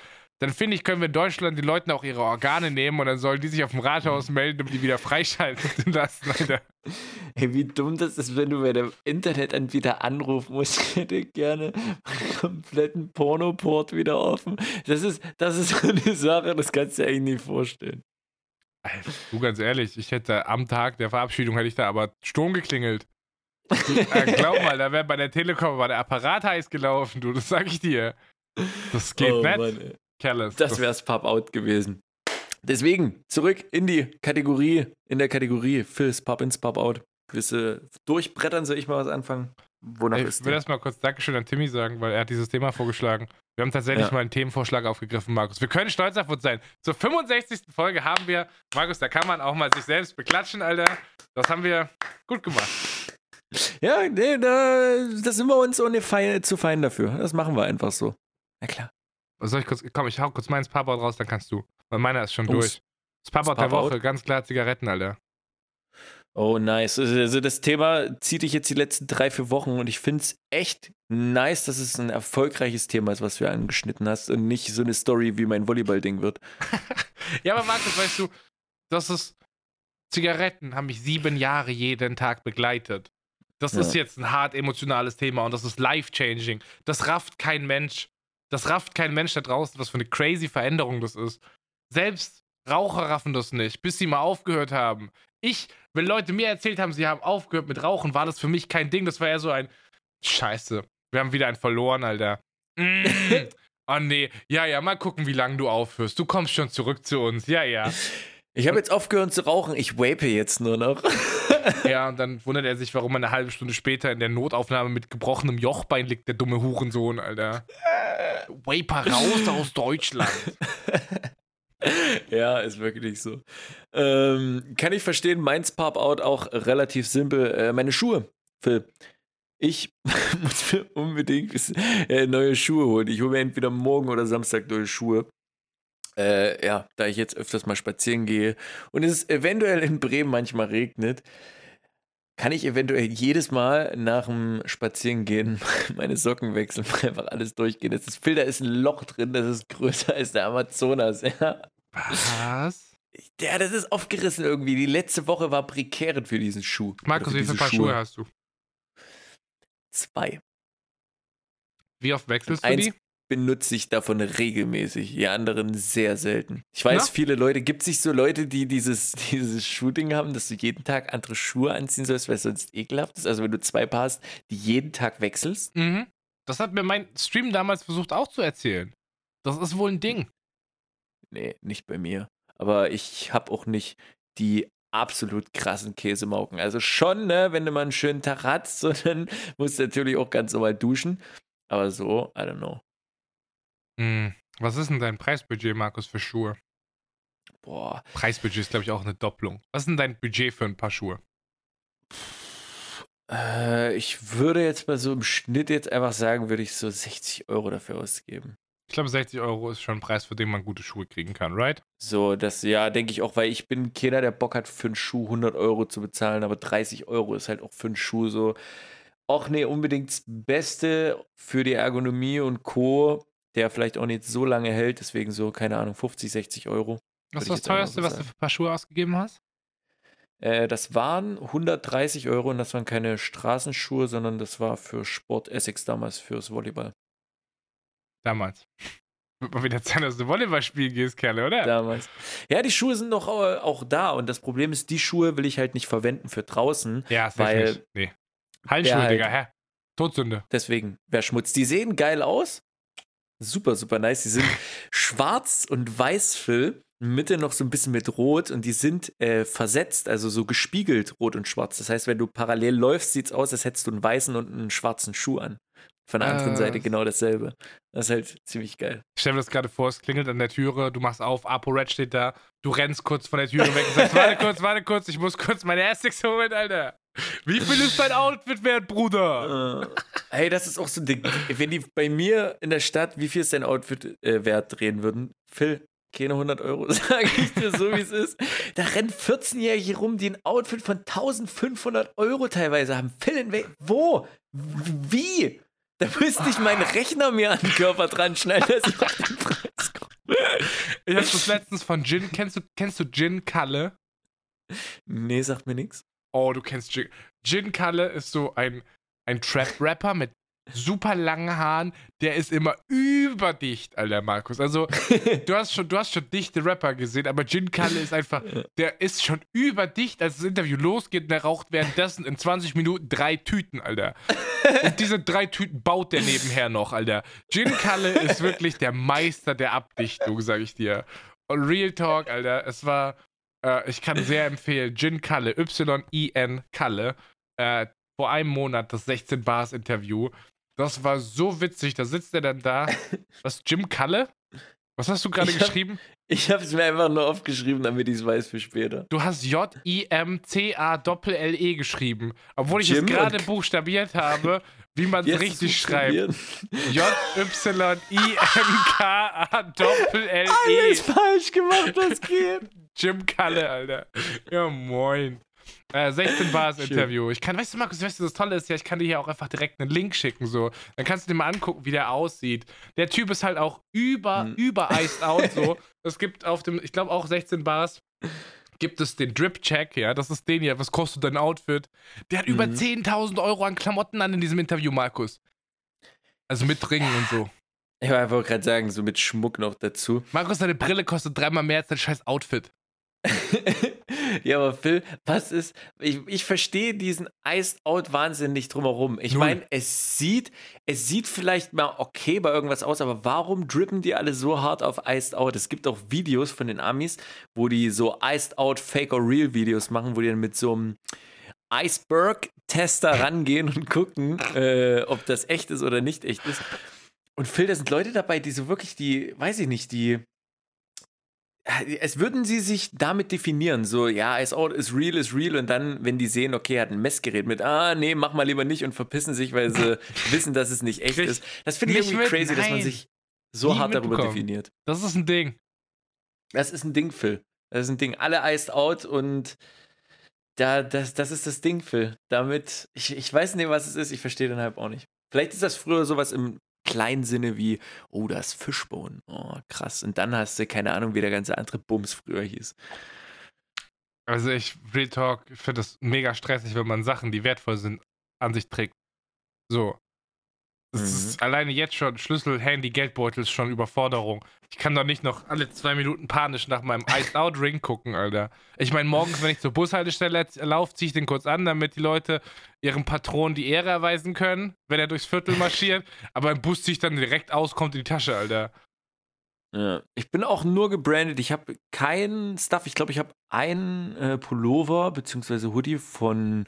dann finde ich, können wir in Deutschland den Leuten auch ihre Organe nehmen und dann sollen die sich auf dem Rathaus melden, um die wieder freischalten zu lassen, Alter. Hey, wie dumm das ist, wenn du bei dem Internetanbieter anrufen musst. [LAUGHS] Ich hätte gerne meinen kompletten Pornoport wieder offen. Das ist, das ist so eine Sache, das kannst du dir eigentlich nicht vorstellen. Alter, Du, ganz ehrlich, ich hätte am Tag der Verabschiedung hätte ich da aber Sturm geklingelt. [LAUGHS] Äh, glaub mal, da wäre bei der Telekom war der Apparat heiß gelaufen, du, das sag ich dir. Das geht Oh nicht, Mann, Kerles. Das wär's Pub-Out gewesen. Deswegen, zurück in die Kategorie, in der Kategorie Phil's Pub ins Pub-Out. Gewisse durchbrettern, soll ich mal was anfangen? Wonach Ey, ist ich will erstmal kurz Dankeschön an Timmy sagen, weil er hat dieses Thema vorgeschlagen. Wir haben tatsächlich Ja. mal einen Themenvorschlag aufgegriffen, Markus. Wir können stolz auf uns sein. Zur 65. Folge haben wir, Markus, da kann man auch mal sich selbst beklatschen, Alter. Das haben wir gut gemacht. Ja, nee, da, da sind wir uns ohne fein, zu fein dafür. Das machen wir einfach so. Na klar. Soll ich kurz, komm, ich hau kurz meins Papa raus, dann kannst du. Weil meiner ist schon Oh, durch. Das Papa der? Woche, ganz klar Zigaretten, Alter. Oh, nice. Also also das Thema zieht dich jetzt die letzten drei, vier Wochen und ich finde es echt nice, dass es ein erfolgreiches Thema ist, was du angeschnitten hast und nicht so eine Story wie mein Volleyball-Ding wird. [LAUGHS] Ja, aber Markus, weißt du, das ist. Zigaretten haben mich sieben Jahre jeden Tag begleitet. Das Ja. ist jetzt ein hart emotionales Thema und das ist life-changing. Das rafft kein Mensch. Das rafft kein Mensch da draußen, was für eine crazy Veränderung das ist. Selbst Raucher raffen das nicht, bis sie mal aufgehört haben. Ich, wenn Leute mir erzählt haben, sie haben aufgehört mit Rauchen, war das für mich kein Ding. Das war eher so ein Scheiße. Wir haben wieder einen verloren, Alter. Mm. Oh [LAUGHS] nee, ja, ja, mal gucken, wie lange du aufhörst. Du kommst schon zurück zu uns. Ja, ja. [LAUGHS] Ich habe jetzt aufgehört zu rauchen, ich vape jetzt nur noch. [LAUGHS] Ja, und dann wundert er sich, warum er eine halbe Stunde später in der Notaufnahme mit gebrochenem Jochbein liegt, der dumme Hurensohn, Alter. Vapor raus aus Deutschland. [LAUGHS] ja, ist wirklich so. Ähm, kann ich verstehen, meins Pop-Out auch relativ simpel. Äh, meine Schuhe, Phil. Ich [LAUGHS] muss mir unbedingt äh, neue Schuhe holen. Ich hole mir entweder morgen oder Samstag neue Schuhe. Äh, ja, da ich jetzt öfters mal spazieren gehe und es eventuell in Bremen manchmal regnet, kann ich eventuell jedes Mal nach dem Spazierengehen [LAUGHS] meine Socken wechseln, einfach alles durchgehen. Das ist, da ist ein Loch drin, das ist größer als der Amazonas. [LAUGHS] Ja. Was? Ja, das ist aufgerissen irgendwie. Die letzte Woche war prekär für diesen Schuh. Markus, wie viele Paar Schuhe hast du? Zwei. Wie oft wechselst du Eins die? Benutze ich davon regelmäßig, die anderen sehr selten. Ich weiß, Na? viele Leute, gibt es sich so Leute, die dieses, [LAUGHS] dieses Schuhding haben, dass du jeden Tag andere Schuhe anziehen sollst, weil es sonst ekelhaft ist? Also wenn du zwei Paar hast, die jeden Tag wechselst? Mhm. Das hat mir mein Stream damals versucht auch zu erzählen. Das ist wohl ein Ding. Nee, nicht bei mir. Aber ich habe auch nicht die absolut krassen Käsemauken. Also schon, ne, wenn du mal einen schönen Tag hast, [LAUGHS] so, dann musst du natürlich auch ganz normal duschen. Aber so, I don't know. Hm. Was ist denn dein Preisbudget, Markus, für Schuhe? Boah, Preisbudget ist, glaube ich, auch eine Doppelung. Was ist denn dein Budget für ein Paar Schuhe? äh, ich würde jetzt mal so im Schnitt jetzt einfach sagen, würde ich so 60 Euro dafür ausgeben. Ich glaube, 60 Euro ist schon ein Preis, für den man gute Schuhe kriegen kann, right? So, das, ja, denke ich auch, weil ich bin keiner, der Bock hat, für einen Schuh 100 Euro zu bezahlen, aber 30 Euro ist halt auch für einen Schuh so, auch nee, unbedingt das Beste für die Ergonomie und Co., der vielleicht auch nicht so lange hält, deswegen so, keine Ahnung, 50, 60 Euro. Was ist Würde das teuerste, was du für ein Paar Schuhe ausgegeben hast? Äh, das waren 130 Euro und das waren keine Straßenschuhe, sondern das war für Sport Essex damals, fürs Volleyball. Damals. [LAUGHS] Wird mal wieder Zeit, dass du Volleyball spielen gehst, Kerle, oder? Damals. Ja, die Schuhe sind noch äh, auch da und das Problem ist, die Schuhe will ich halt nicht verwenden für draußen. Ja, Weil nicht. Nee. Hallenstuhl, der halt- Digga, hä? Todsünde. Deswegen, wer Schmutz. Die sehen geil aus. Super, super nice. Die sind schwarz und weiß, Phil. Mitte noch so ein bisschen mit Rot und die sind äh, versetzt, also so gespiegelt Rot und Schwarz. Das heißt, wenn du parallel läufst, sieht es aus, als hättest du einen weißen und einen schwarzen Schuh an. Von der anderen Ah. Seite genau dasselbe. Das ist halt ziemlich geil. Ich stell mir das gerade vor, es klingelt an der Türe, du machst auf, Apo Red steht da, du rennst kurz von der Türe weg und sagst, warte kurz, warte kurz, ich muss kurz meine Essex holen, Alter. Wie viel ist dein Outfit wert, Bruder? Äh, hey, das ist auch so ein Ding. Wenn die bei mir in der Stadt, wie viel ist dein Outfit äh, wert drehen würden? Phil, keine 100 Euro, [LAUGHS] sage ich dir so, wie es ist. Da rennen 14-Jährige rum, die ein Outfit von 1500 Euro teilweise haben. Phil, wo? Wie? Da müsste ich meinen Rechner mir an den Körper dran schneiden, dass ich auf den Preis komme. Ich hab das letztens von Gin, kennst du, kennst du Gin Kalle? Nee, sagt mir nichts. Oh, du kennst Gin. Gin Kalle ist so ein, ein Trap-Rapper mit super langen Haaren. Der ist immer überdicht, Alter, Markus. Also, [LAUGHS] du hast schon, du hast schon dichte Rapper gesehen, aber Gin Kalle ist einfach, der ist schon überdicht, als das Interview losgeht und der raucht währenddessen in 20 Minuten drei Tüten, Alter. Und diese drei Tüten baut der nebenher noch, Alter. Gin Kalle ist wirklich der Meister der Abdichtung, sag ich dir. Und Real Talk, Alter, es war, äh, ich kann sehr empfehlen, Gin Kalle, Y-I-N Kalle, äh, vor einem Monat das 16 Bars Interview. Das war so witzig, da sitzt er dann da. [LAUGHS] Was, Jim Kalle? Was hast du gerade Ich geschrieben? Ich habe es mir einfach nur aufgeschrieben, damit ich es weiß für später. Du hast J-I-M-C-A-Doppel-L-E E geschrieben. Obwohl ich Jim es gerade buchstabiert habe, wie man es richtig schreibt. J-Y-I-M-K-A-Doppel-L-E. Alles falsch gemacht, das geht. Jim Kalle, Alter. Ja, moin. Äh, 16 Bars. Interview. Ich kann, weißt du, Markus, weißt du, das Tolle ist ja, ich kann dir hier auch einfach direkt einen Link schicken, so. Dann kannst du dir mal angucken, wie der aussieht. Der Typ ist halt auch über, Hm. über iced out, so. [LAUGHS] Es gibt auf dem, ich glaube auch 16 Bars, gibt es den Drip-Check, ja, das ist den hier, was kostet dein Outfit? Der hat über Mhm. 10.000 Euro an Klamotten an in diesem Interview, Markus. Also mit Ringen und so. Ich wollte gerade sagen, so mit Schmuck noch dazu. Markus, deine Brille kostet dreimal mehr als dein scheiß Outfit. [LAUGHS] ja, aber Phil, was ist. Ich, ich verstehe diesen Iced-Out-Wahnsinn nicht drumherum. Ich meine, es sieht, es sieht vielleicht mal okay bei irgendwas aus, aber warum drippen die alle so hart auf Iced-Out? Es gibt auch Videos von den Amis, wo die so Iced-Out Fake or Real Videos machen, wo die dann mit so einem Iceberg-Tester rangehen und gucken, äh, ob das echt ist oder nicht echt ist. Und Phil, da sind Leute dabei, die so wirklich die, weiß ich nicht, die. Es würden sie sich damit definieren, so, ja, Ice Out ist real, ist real, und dann, wenn die sehen, okay, er hat ein Messgerät mit, ah, nee, mach mal lieber nicht und verpissen sich, weil sie [LAUGHS] wissen, dass es nicht echt ist. Das finde ich irgendwie crazy, dass man nein. sich so Nie hart darüber definiert. Das ist ein Ding. Das ist ein Ding, Phil. Das ist ein Ding. Alle iced out und da, das, das ist das Ding, Phil. Damit, ich, ich weiß nicht, was es ist, ich verstehe den Hype auch nicht. Vielleicht ist das früher sowas im kleinen Sinne wie, oh, da ist Fischbone. Oh, krass. Und dann hast du keine Ahnung, wie der ganze andere Bums früher hieß. Also ich, Real Talk, finde das mega stressig, wenn man Sachen, die wertvoll sind, an sich trägt. So. Das Mhm. ist alleine jetzt schon Schlüssel, Handy, Geldbeutel ist schon Überforderung. Ich kann doch nicht noch alle zwei Minuten panisch nach meinem Iced Out Ring gucken, Alter. Ich meine, morgens, wenn ich zur Bushaltestelle laufe, ziehe ich den kurz an, damit die Leute ihrem Patron die Ehre erweisen können, wenn er durchs Viertel marschiert. [LAUGHS] Aber im Bus ziehe ich dann direkt aus, kommt in die Tasche, Alter. Ja. Ich bin auch nur gebrandet. Ich habe keinen Stuff. Ich glaube, ich habe einen äh, Pullover bzw. Hoodie von,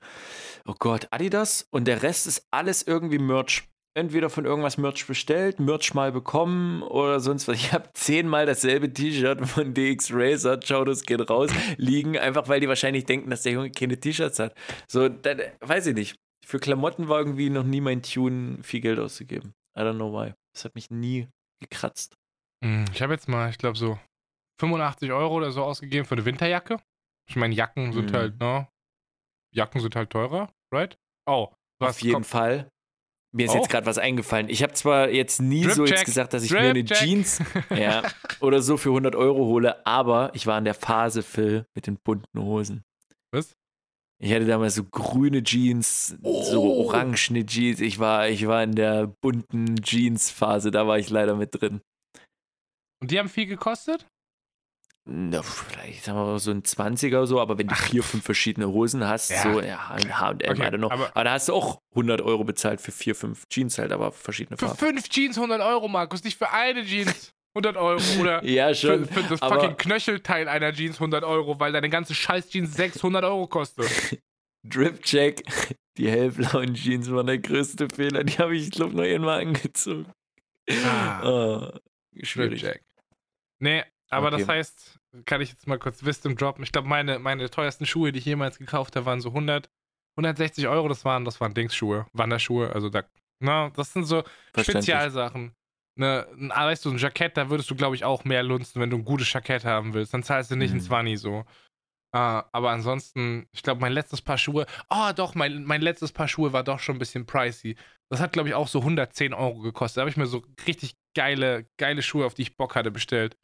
oh Gott, Adidas. Und der Rest ist alles irgendwie Merch. Entweder von irgendwas Merch bestellt, Merch mal bekommen oder sonst was. Ich habe zehnmal dasselbe T-Shirt von DX Racer, ciao, das geht raus, liegen, einfach weil die wahrscheinlich denken, dass der Junge keine T-Shirts hat. So, da, weiß ich nicht. Für Klamotten war irgendwie noch nie mein Tune, viel Geld auszugeben. I don't know why. Das hat mich nie gekratzt. Hm, Ich habe jetzt mal, ich glaube, so 85 Euro oder so ausgegeben für eine Winterjacke. Ich meine, Jacken sind Mhm. halt, ne? Jacken sind halt teurer, right? Oh, du Auf jeden komm- Fall. Mir ist Oh. jetzt gerade was eingefallen. Ich habe zwar jetzt nie so Drip-Check. jetzt gesagt, dass ich mir eine Drip-Check. Jeans [LAUGHS] ja, oder so für 100 Euro hole, aber ich war in der Phase, Phil, mit den bunten Hosen. Was? Ich hatte damals so grüne Jeans, so Oh. orangene Jeans. Ich war, ich war in der bunten Jeans-Phase, da war ich leider mit drin. Und die haben viel gekostet? Na, vielleicht sagen wir mal so ein 20er oder so, aber wenn du vier, fünf verschiedene Hosen hast, Ja. so, ja, ein H&M, Okay, I don't know. aber- aber, da hast du auch 100 Euro bezahlt für vier, fünf Jeans halt, aber verschiedene Für Farben. fünf Jeans 100 Euro, Markus, nicht für eine Jeans 100 Euro. Oder [LAUGHS] Ja, für, schon. für das aber fucking Knöchelteil einer Jeans 100 Euro, weil deine ganze Scheiß-Jeans 600 Euro kostet. [LAUGHS] Drip-Check, die hellblauen Jeans waren der größte Fehler. Die habe ich, glaube noch einmal angezogen. Ah. Ah, schwierig. Jack. Nee, aber Okay. das heißt, kann ich jetzt mal kurz Wisdom droppen. Ich glaube, meine, meine teuersten Schuhe, die ich jemals gekauft habe, waren so 100, 160 Euro. Das waren, das waren Dingsschuhe, Wanderschuhe. Also da, na, das sind so. Spezialsachen. Ne, ah, weißt du, ein Jackett, da würdest du, glaube ich, auch mehr lunzen, wenn du ein gutes Jackett haben willst. Dann zahlst du nicht Mhm. ein 20 so. Ah, aber ansonsten, ich glaube, mein letztes Paar Schuhe, oh doch, mein, mein letztes Paar Schuhe war doch schon ein bisschen pricey. Das hat, glaube ich, auch so 110 Euro gekostet. Da habe ich mir so richtig geile, geile Schuhe, auf die ich Bock hatte, bestellt.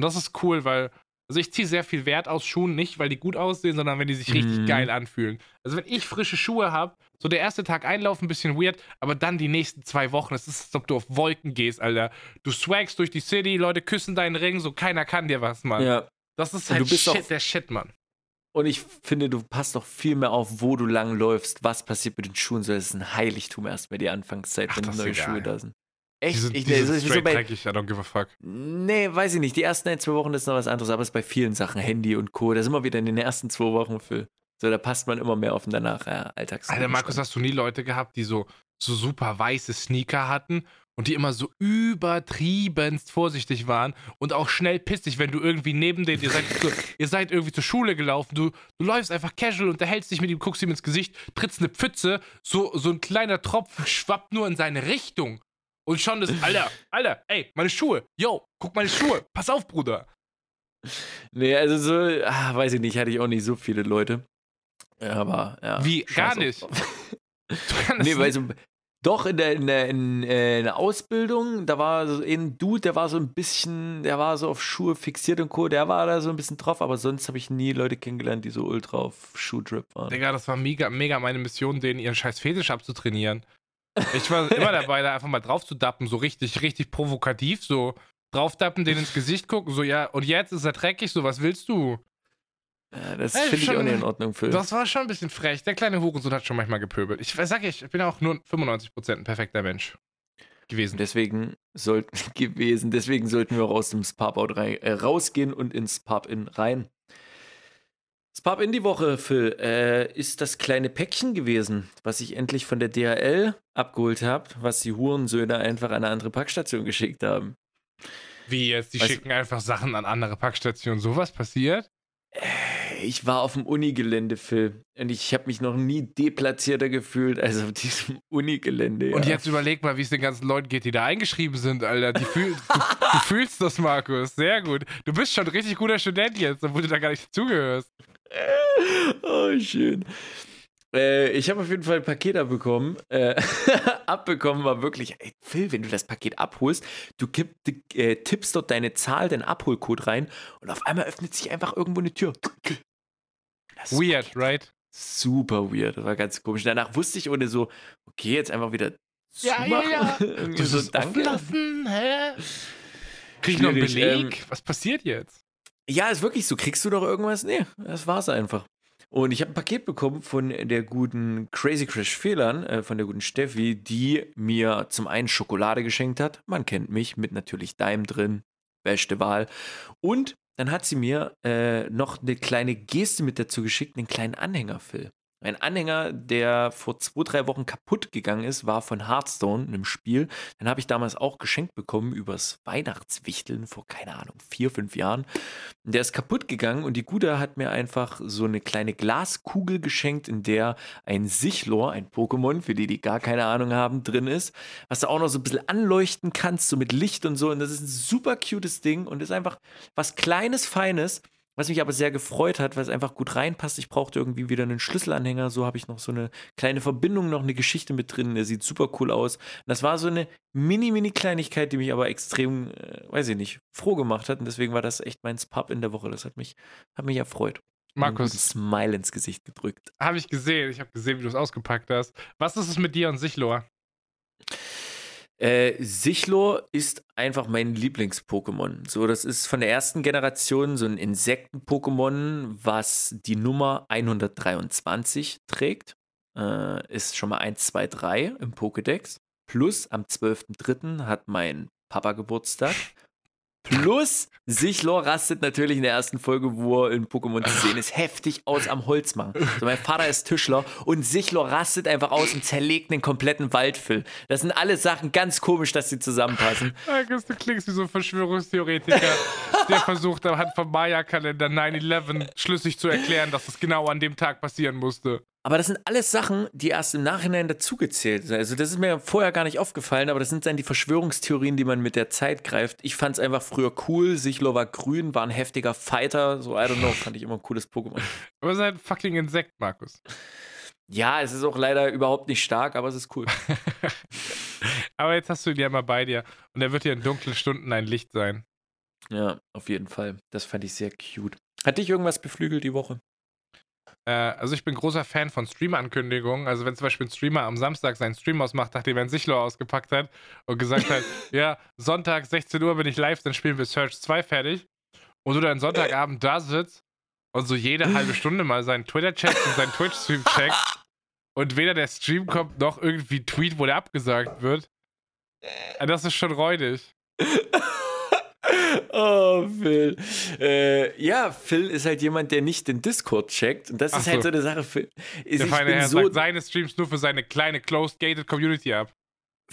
Und das ist cool, weil, also ich ziehe sehr viel Wert aus Schuhen, nicht weil die gut aussehen, sondern wenn die sich richtig Mhm. geil anfühlen. Also wenn ich frische Schuhe habe, so der erste Tag einlaufen, ein bisschen weird, aber dann die nächsten zwei Wochen, es ist, als ob du auf Wolken gehst, Alter. Du swagst durch die City, Leute küssen deinen Ring, so keiner kann dir was, Mann. Ja, Das ist halt du bist Shit, der Shit, Mann. und ich finde, du passt auch viel mehr auf, wo du lang läufst, was passiert mit den Schuhen. So, das ist ein Heiligtum erstmal die Anfangszeit, Ach, wenn neue egal. Schuhe da sind. Die Echt? sind, ich, die sind das ist so bei, dreckig, I don't give a fuck. Nee, weiß ich nicht. Die ersten ein, zwei Wochen ist noch was anderes, aber es ist bei vielen Sachen, Handy und Co. Da sind wir wieder in den ersten zwei Wochen für. So, da passt man immer mehr auf und danach, ja, Alltags. Alter, Markus, hast du nie Leute gehabt, die so, so super weiße Sneaker hatten und die immer so übertriebenst vorsichtig waren und auch schnell pissig, wenn du irgendwie neben denen, ihr seid, so, [LAUGHS] ihr seid irgendwie zur Schule gelaufen, du, du läufst einfach casual, unterhältst dich mit ihm, guckst ihm ins Gesicht, trittst eine Pfütze, so, so ein kleiner Tropfen schwappt nur in seine Richtung. Und schon ist, Alter, Alter, ey, meine Schuhe, yo, guck meine Schuhe, pass auf, Bruder. Nee, also so, ah, weiß ich nicht, hatte ich auch nicht so viele Leute. Aber, ja. Wie, gar nicht? [LAUGHS] Nee, weil so, doch in der, in, der, in, äh, in der Ausbildung, da war so ein Dude, der war so ein bisschen, der war so auf Schuhe fixiert und Co., der war da so ein bisschen drauf, aber sonst habe ich nie Leute kennengelernt, die so ultra auf Schuhdrip waren. Digga, das war mega, mega meine Mission, denen ihren scheiß Fetisch abzutrainieren. Ich war immer [LAUGHS] dabei, da einfach mal drauf zu dappen, so richtig, richtig provokativ, so draufdappen, denen ins Gesicht gucken, so ja, und jetzt ist er dreckig, so was willst du? Ja, das finde ich auch nicht in Ordnung für. Das war schon ein bisschen frech. Der kleine Hurensohn hat schon manchmal gepöbelt. Ich sag ich, ich bin auch nur 95% ein perfekter Mensch gewesen. Deswegen sollten [LAUGHS] gewesen, deswegen sollten wir auch aus dem rein, äh, rausgehen und ins Pub-In rein. Das Pub-In die Woche, Phil, äh, ist das kleine Päckchen gewesen, was ich endlich von der DHL abgeholt habe, was die Hurensöhne einfach an eine andere Packstation geschickt haben. Wie jetzt, die Weißt- schicken einfach Sachen an andere Packstationen. Sowas passiert? Ich war auf dem Unigelände, Phil, und ich habe mich noch nie deplatzierter gefühlt als auf diesem Unigelände. Und ja. jetzt überleg mal, wie es den ganzen Leuten geht, die da eingeschrieben sind, Alter. Fühl, du, du fühlst das, Markus. Sehr gut. Du bist schon ein richtig guter Student jetzt, obwohl du da gar nicht dazugehörst. [LAUGHS] Oh, schön. Äh, ich habe auf jeden Fall ein Paket abbekommen. Äh, [LAUGHS] abbekommen war wirklich, ey, Phil, wenn du das Paket abholst, du kipp, äh, tippst dort deine Zahl, deinen Abholcode rein und auf einmal öffnet sich einfach irgendwo eine Tür. Das ist Weird, right? Super weird, das war ganz komisch. Danach wusste ich ohne so, okay, jetzt einfach wieder zumachen. [LAUGHS] Irgendwie so, danke. Lassen, hä? Krieg ich noch einen Schwierig, Beleg? ähm, Was passiert jetzt? Ja, ist wirklich so. Kriegst du doch irgendwas? Nee, das war's einfach. Und ich habe ein Paket bekommen von der guten Crazy Crash Fehlern, äh, von der guten Steffi, die mir zum einen Schokolade geschenkt hat. Man kennt mich mit natürlich Daim drin. Beste Wahl. Und dann hat sie mir äh, noch eine kleine Geste mit dazu geschickt, einen kleinen Anhänger, Phil. Ein Anhänger, der vor zwei, drei Wochen kaputt gegangen ist, war von Hearthstone, einem Spiel. Den habe ich damals auch geschenkt bekommen übers Weihnachtswichteln vor, keine Ahnung, vier, fünf Jahren. Der ist kaputt gegangen und die Gute hat mir einfach so eine kleine Glaskugel geschenkt, in der ein Sichlor, ein Pokémon, für die, die gar keine Ahnung haben, drin ist, was du auch noch so ein bisschen anleuchten kannst, so mit Licht und so. Und das ist ein super cutes Ding und ist einfach was Kleines, Feines, was mich aber sehr gefreut hat, weil es einfach gut reinpasst. Ich brauchte irgendwie wieder einen Schlüsselanhänger. So habe ich noch so eine kleine Verbindung, noch eine Geschichte mit drin. Der sieht super cool aus. Und das war so eine mini, mini Kleinigkeit, die mich aber extrem, äh, weiß ich nicht, froh gemacht hat. Und deswegen war das echt mein Pub in der Woche. Das hat mich, hat mich erfreut. Markus, Smile ins Gesicht gedrückt. habe ich gesehen. Ich habe gesehen, wie du es ausgepackt hast. Was ist es mit dir und Sichlor? Äh, ist einfach mein Lieblings-Pokémon. So, das ist von der ersten Generation so ein Insekten-Pokémon, was die Nummer 123 trägt. Äh, ist schon mal 1, 2, 3 im Pokédex. Plus am 12.03. hat mein Papa Geburtstag. Plus, Sichlor rastet natürlich in der ersten Folge, wo er in Pokémon zu sehen ist, heftig aus am Holz machen. Mein Vater ist Tischler und Sichlor rastet einfach aus und zerlegt den kompletten Waldfüll. Das sind alles Sachen ganz komisch, dass sie zusammenpassen. Du klingst wie so ein Verschwörungstheoretiker, der versucht, anhand vom Maya-Kalender 9-11 schlüssig zu erklären, dass es genau an dem Tag passieren musste. Aber das sind alles Sachen, die erst im Nachhinein dazugezählt sind. Also, das ist mir vorher gar nicht aufgefallen, aber das sind dann die Verschwörungstheorien, die man mit der Zeit greift. Ich fand es einfach früher cool. Sichlor war grün, war ein heftiger Fighter. So, I don't know, fand ich immer ein cooles Pokémon. [LAUGHS] Aber es ist halt ein fucking Insekt, Markus. Ja, es ist auch leider überhaupt nicht stark, aber es ist cool. [LAUGHS] aber jetzt hast du ihn ja mal bei dir und er wird dir in dunklen Stunden ein Licht sein. Ja, auf jeden Fall. Das fand ich sehr cute. Hat dich irgendwas beflügelt die Woche? Äh, also ich bin großer Fan von Streamer-Ankündigungen. Also wenn zum Beispiel ein Streamer am Samstag seinen Stream ausmacht, nachdem er ein Sichlor ausgepackt hat und gesagt hat, [LAUGHS] ja, Sonntag 16 Uhr bin ich live, dann spielen wir Search 2 fertig. Und du dann Sonntagabend da sitzt und so jede halbe Stunde mal seinen Twitter-Chat und seinen Twitch-Stream checkt und weder der Stream kommt noch irgendwie Tweet, wo der abgesagt wird. Äh, das ist schon räudig. [LAUGHS] [LAUGHS] Oh, Phil. Äh, ja, Phil ist halt jemand, der nicht den Discord checkt. Und das Ach ist halt so. so eine Sache. Phil, ist, Der ich bin so, sagt seine Streams nur für seine kleine closed-gated Community ab.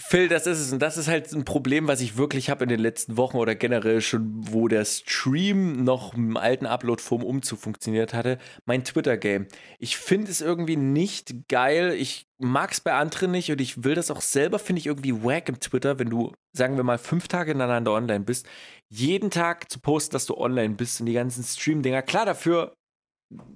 Phil, das ist es. Und das ist halt ein Problem, was ich wirklich habe in den letzten Wochen oder generell schon, wo der Stream noch im alten Upload-Form umzufunktioniert hatte. Mein Twitter-Game. Ich finde es irgendwie nicht geil. Ich mag es bei anderen nicht und ich will das auch selber, finde ich irgendwie wack im Twitter, wenn du, sagen wir mal, fünf Tage ineinander online bist, jeden Tag zu posten, dass du online bist und die ganzen Stream-Dinger. Klar, dafür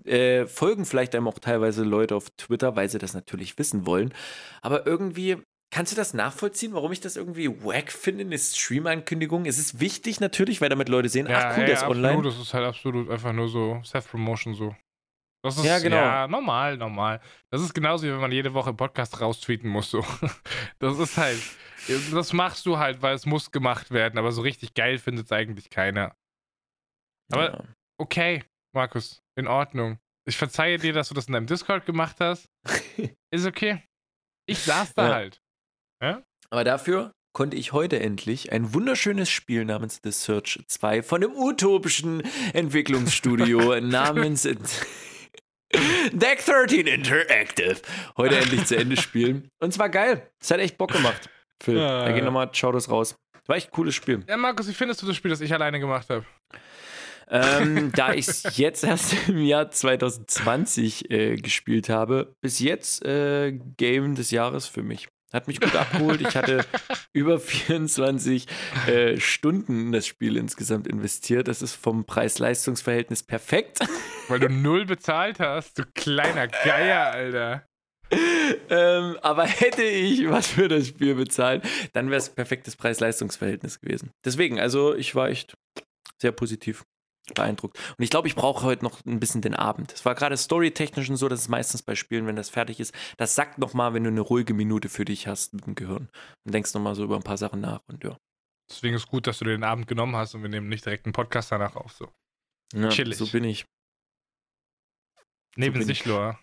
äh, folgen vielleicht einem auch teilweise Leute auf Twitter, weil sie das natürlich wissen wollen. Aber irgendwie Kannst du das nachvollziehen, warum ich das irgendwie wack finde, eine Stream-Ankündigung? Es ist wichtig natürlich, weil damit Leute sehen, ach cool, ey, der ist absolut, online. Das ist halt absolut einfach nur so Self-Promotion so. Das ist Ja, genau. ja normal, normal. Das ist genauso wie wenn man jede Woche einen Podcast raustweeten muss. So. [LAUGHS] Das ist halt, das machst du halt, weil es muss gemacht werden, aber so richtig geil findet es eigentlich keiner. Aber Ja. okay, Markus, in Ordnung. Ich verzeihe dir, dass du das in deinem Discord gemacht hast. [LAUGHS] Ist okay. Ich saß da Ja. Aber dafür konnte ich heute endlich ein wunderschönes Spiel namens The Search 2 von dem utopischen Entwicklungsstudio [LAUGHS] namens Deck 13 Interactive heute endlich zu Ende spielen. Und zwar geil. Es hat echt Bock gemacht. Phil, Ja. da geht nochmal, schau das raus. War echt ein cooles Spiel. Ja, Markus, wie findest du das Spiel, das ich alleine gemacht habe? ähm, [LAUGHS] da ich es jetzt erst im Jahr 2020 äh, gespielt habe, bis jetzt äh, Game des Jahres für mich. Hat mich gut abgeholt. Ich hatte [LAUGHS] über 24 äh, Stunden in das Spiel insgesamt investiert. Das ist vom Preis-Leistungs-Verhältnis perfekt. [LAUGHS] Weil du null bezahlt hast, du kleiner Geier, Alter. ähm, aber hätte ich was für das Spiel bezahlt, dann wäre es perfektes Preis-Leistungs-Verhältnis gewesen. Deswegen, also ich war echt sehr positiv beeindruckt. Und ich glaube, ich brauche heute noch ein bisschen den Abend. Es war gerade storytechnisch und so, dass es meistens bei Spielen, wenn das fertig ist, das sagt nochmal, wenn du eine ruhige Minute für dich hast mit dem Gehirn. Und denkst nochmal so über ein paar Sachen nach und ja. Deswegen ist gut, dass du dir den Abend genommen hast und wir nehmen nicht direkt einen Podcast danach auf. So. ja Chillig. So bin ich. Neben bin sich, ich. Lor.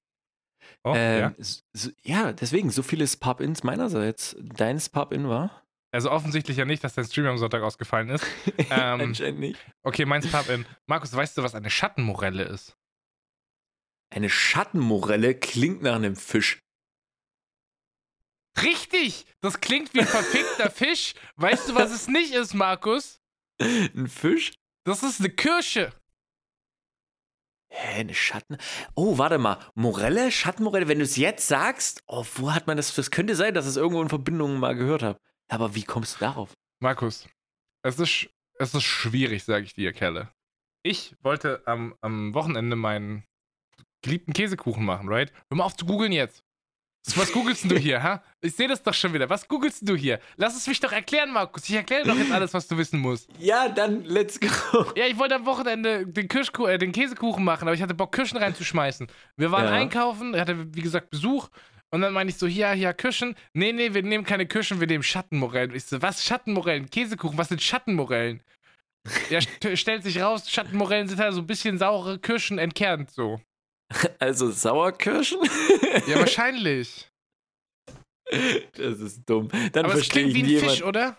Oh, ähm, ja. so, so, ja, deswegen, so vieles Pub-Ins meinerseits. Deines Pub-In war? Also offensichtlich ja nicht, dass dein Stream am Sonntag ausgefallen ist. [LAUGHS] Ähm, Anscheinend nicht. Okay, meins Pub-In. Markus, weißt du, was eine Schattenmorelle ist? Eine Schattenmorelle klingt nach einem Fisch. Richtig! Das klingt wie ein verfickter [LAUGHS] Fisch. Weißt du, was es nicht ist, Markus? Ein Fisch? Das ist eine Kirsche. Hä, eine Schatten. Oh, warte mal. Morelle? Schattenmorelle? Wenn du es jetzt sagst, oh, wo hat man das? Das könnte sein, dass ich es irgendwo in Verbindung mal gehört habe. Aber wie kommst du darauf? Markus, es ist, es ist schwierig, sage ich dir, Kerle. Ich wollte am, am Wochenende meinen geliebten Käsekuchen machen, right? Hör mal auf zu googeln jetzt. Was googelst du hier, ha? Ich sehe das doch schon wieder. Was googelst du hier? Lass es mich doch erklären, Markus. Ich erkläre doch jetzt alles, was du wissen musst. Ja, dann let's go. Ja, ich wollte am Wochenende den, Kirschku äh, den Käsekuchen machen, aber ich hatte Bock, Kirschen reinzuschmeißen. Wir waren Ja. einkaufen, er hatte, wie gesagt, Besuch Und dann meine ich so, ja, ja, Kirschen. Nee, nee, wir nehmen keine Kirschen, wir nehmen Schattenmorellen. Ich so, was? Schattenmorellen? Käsekuchen, was sind Schattenmorellen? Ja, [LAUGHS] st stellt sich raus, Schattenmorellen sind halt so ein bisschen saure Kirschen entkernt, so. Also Sauerkirschen? Ja, wahrscheinlich. [LAUGHS] Das ist dumm. Dann Aber es verstehe klingt ich wie ein niemand. Fisch, oder?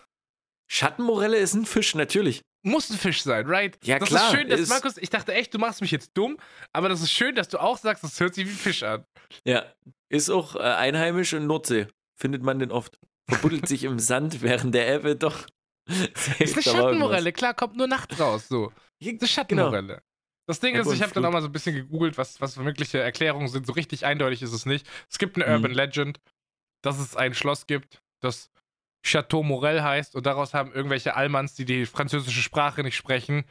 Schattenmorelle ist ein Fisch, natürlich. Muss ein Fisch sein, right? Ja, das klar, ist schön, dass ist- Markus, ich dachte echt, du machst mich jetzt dumm, aber das ist schön, dass du auch sagst, das hört sich wie ein Fisch an. Ja, ist auch äh, einheimisch in Nordsee. Findet man den oft. Verbuddelt sich im Sand während der Ebbe doch. Das [LAUGHS] ist eine Schattenmorelle, klar, kommt nur nachts raus, so. Das eine Genau. Schattenmorelle. Das Ding Ebbe ist, ich habe dann auch mal so ein bisschen gegoogelt, was, was wirkliche Erklärungen sind. So richtig eindeutig ist es nicht. Es gibt eine Mhm. Urban Legend, dass es ein Schloss gibt, das Chateau Morel heißt und daraus haben irgendwelche Allmanns, die die französische Sprache nicht sprechen,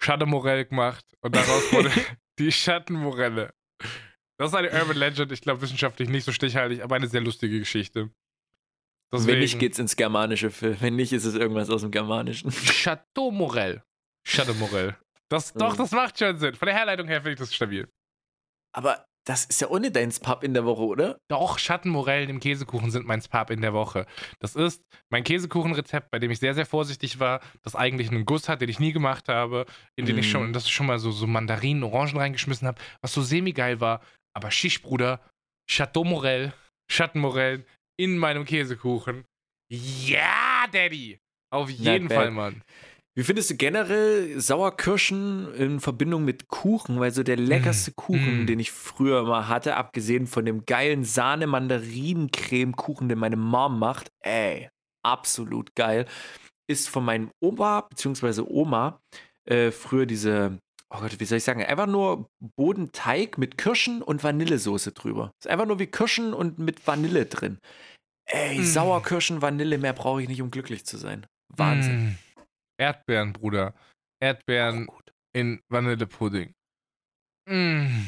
Chateau Morel gemacht und daraus wurde [LAUGHS] [LAUGHS] die Schattenmorelle. Das ist eine Urban Legend, ich glaube wissenschaftlich nicht so stichhaltig, aber eine sehr lustige Geschichte. Wenn nicht, geht's ins Germanische. Phil. Wenn nicht, ist es irgendwas aus dem Germanischen. Chateau Morel. Chateau Morel. Das, doch, das macht schon Sinn. Von der Herleitung her finde ich das stabil. Aber das ist ja ohne deins Pub in der Woche, oder? Doch, Schattenmorellen im Käsekuchen sind mein Spab in der Woche. Das ist mein Käsekuchenrezept, bei dem ich sehr, sehr vorsichtig war, das eigentlich einen Guss hat, den ich nie gemacht habe, in den ich Mm. schon, das ich schon mal so, so Mandarinen, Orangen reingeschmissen habe, was so semi-geil war. Aber Schisch, Bruder, Chateau Morel, Schattenmorellen in meinem Käsekuchen. Ja, Daddy! Auf jeden. Fall, Mann. Wie findest du generell Sauerkirschen in Verbindung mit Kuchen? Weil so der leckerste Kuchen, mm. den ich früher mal hatte, abgesehen von dem geilen Sahne-Mandarinen-Creme-Kuchen, den meine Mom macht, ey, absolut geil, ist von meinem Opa bzw. Oma äh, früher diese, oh Gott, wie soll ich sagen, einfach nur Bodenteig mit Kirschen und Vanillesoße drüber. Ist einfach nur wie Kirschen und mit Vanille drin. Ey, Mm. Sauerkirschen, Vanille, mehr brauche ich nicht, um glücklich zu sein. Wahnsinn. Mm. Erdbeeren, Bruder. Erdbeeren in Vanillepudding. Mm.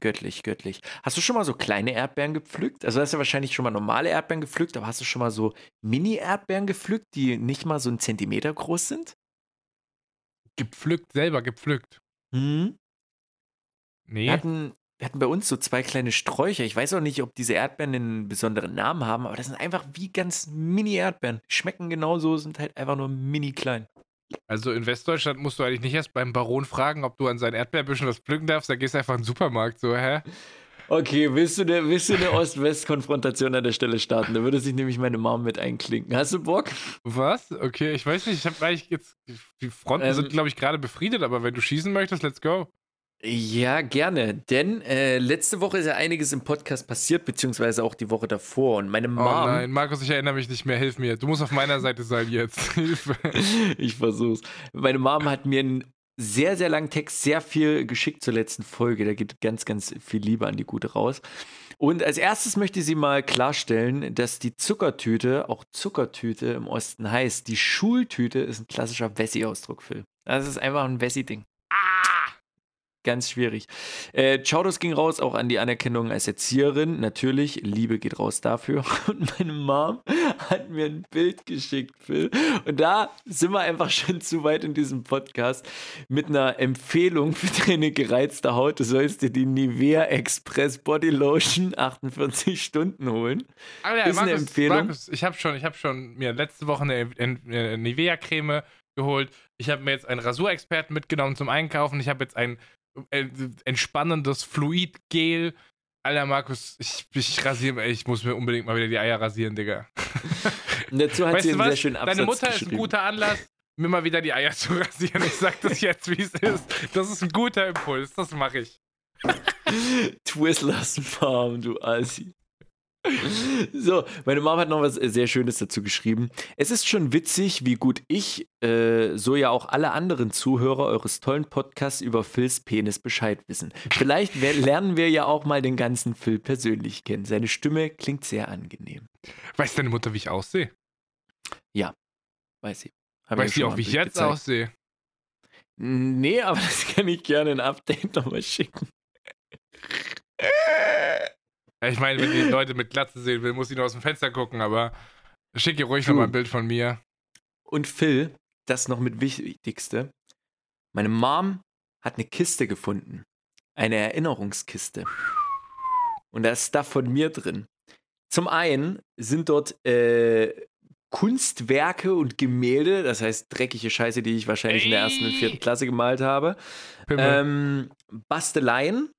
Göttlich, göttlich. Hast du schon mal so kleine Erdbeeren gepflückt? Also hast du wahrscheinlich schon mal normale Erdbeeren gepflückt, aber hast du schon mal so Mini-Erdbeeren gepflückt, die nicht mal so einen Zentimeter groß sind? Gepflückt, selber gepflückt. Hm? Nee. Wir, hatten, wir hatten bei uns so zwei kleine Sträucher. Ich weiß auch nicht, ob diese Erdbeeren einen besonderen Namen haben, aber das sind einfach wie ganz Mini-Erdbeeren. Schmecken genauso, sind halt einfach nur mini klein. Also in Westdeutschland musst du eigentlich nicht erst beim Baron fragen, ob du an seinen Erdbeerbüschen was pflücken darfst. Da gehst du einfach in den Supermarkt. So, hä? Okay, willst du eine, willst du eine Ost-West-Konfrontation an der Stelle starten? Da würde sich nämlich meine Mom mit einklinken. Hast du Bock? Was? Okay, ich weiß nicht. Ich habe eigentlich jetzt. Die Fronten Ähm. sind, glaube ich, gerade befriedet, aber wenn du schießen möchtest, let's go. Ja, gerne. Denn äh, letzte Woche ist ja einiges im Podcast passiert, beziehungsweise auch die Woche davor. Und meine Oh Mom, nein, Markus, ich erinnere mich nicht mehr. Hilf mir. Du musst auf meiner Seite sein jetzt. [LAUGHS] Hilfe. [LAUGHS] ich versuch's. Meine Mom hat mir einen sehr, sehr langen Text, sehr viel geschickt zur letzten Folge. Da geht ganz, ganz viel Liebe an die Gute raus. Und als erstes möchte sie mal klarstellen, dass die Zuckertüte auch Zuckertüte im Osten heißt. Die Schultüte ist ein klassischer Wessi-Ausdruck, Phil. Das ist einfach ein Wessi-Ding. Ganz schwierig. Äh, Chaudos ging raus, auch an die Anerkennung als Erzieherin. Natürlich, Liebe geht raus dafür. [LAUGHS] Und meine Mom hat mir ein Bild geschickt, Phil. Und da sind wir einfach schon zu weit in diesem Podcast mit einer Empfehlung für deine gereizte Haut. Du sollst dir die Nivea Express Body Lotion [LAUGHS] 48 Stunden holen. Alter, Ist eine Markus, Empfehlung. Markus, ich habe schon, ich schon mir letzte Woche eine, eine Nivea-Creme geholt. Ich habe mir jetzt einen Rasurexperten mitgenommen zum Einkaufen. Ich habe jetzt ein äh, entspannendes Fluidgel. Alter, Markus, ich, ich rasiere, ich muss mir unbedingt mal wieder die Eier rasieren, Digga. Und dazu hat weißt sie einen sehr schönen Absatz Deine Mutter ist ein guter Anlass, mir mal wieder die Eier zu [LAUGHS] rasieren. Ich sag das jetzt, wie es ist. Das ist ein guter Impuls, das mache ich. [LAUGHS] Twizzlers Mom, du Assi. [LAUGHS] So, meine Mom hat noch was sehr Schönes dazu geschrieben. Es ist schon witzig, wie gut ich, äh, so ja auch alle anderen Zuhörer eures tollen Podcasts über Phils Penis Bescheid wissen. Vielleicht [LAUGHS] lernen wir ja auch mal den ganzen Phil persönlich kennen. Seine Stimme klingt sehr angenehm. Weiß deine Mutter, wie ich aussehe? Weiß sie. Hab Weiß sie auch, wie ich jetzt gezeigt. aussehe? Nee, [LAUGHS] aber das kann ich gerne ein Update nochmal schicken. Ich meine, wenn die Leute mit Glatze sehen will, muss ich nur aus dem Fenster gucken, aber schick ihr ruhig True. noch mal ein Bild von mir. Und Phil, das noch mit Wichtigste. Meine Mom hat eine Kiste gefunden. Eine Erinnerungskiste. Und da ist Stuff von mir drin. Zum einen sind dort äh, Kunstwerke und Gemälde, das heißt dreckige Scheiße, die ich wahrscheinlich in der ersten und vierten Klasse gemalt habe. Ähm, Basteleien,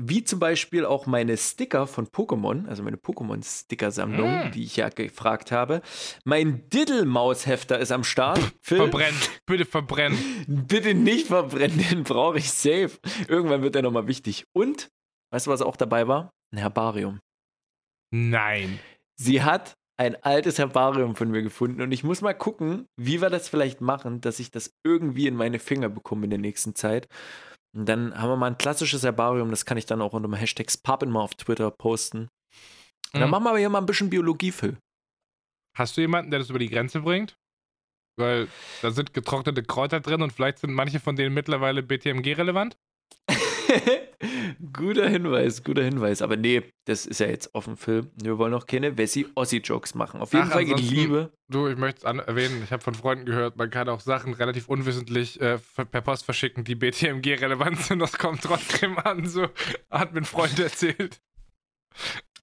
wie zum Beispiel auch meine Sticker von Pokémon, also meine Pokémon-Sticker-Sammlung, Mm. die ich ja gefragt habe. Mein Diddle-Maushefter ist am Start. Phil, verbrennen. Bitte verbrennen. [LAUGHS] bitte nicht verbrennen, den brauche ich safe. Irgendwann wird er nochmal wichtig. Und, weißt du, was auch dabei war? Ein Herbarium. Nein. Sie hat ein altes Herbarium von mir gefunden und ich muss mal gucken, wie wir das vielleicht machen, dass ich das irgendwie in meine Finger bekomme in der nächsten Zeit. Und dann haben wir mal ein klassisches Herbarium, das kann ich dann auch unter dem Hashtag Spappen mal auf Twitter posten. Und dann Mhm. machen wir hier mal ein bisschen Biologie, Phil. Hast du jemanden, der das über die Grenze bringt? Weil da sind getrocknete Kräuter drin und vielleicht sind manche von denen mittlerweile BTMG-relevant. [LAUGHS] [LAUGHS] guter Hinweis, guter Hinweis. Aber nee, das ist ja jetzt offen, Phil. Wir wollen auch keine Wessi-Ossi-Jokes machen. Auf jeden Ach, Fall geht Liebe. Du, ich möchte es erwähnen, ich habe von Freunden gehört, man kann auch Sachen relativ unwissentlich äh, per Post verschicken, die BTMG-relevant sind. Das kommt trotzdem [LAUGHS] an. So hat mir ein Freund erzählt.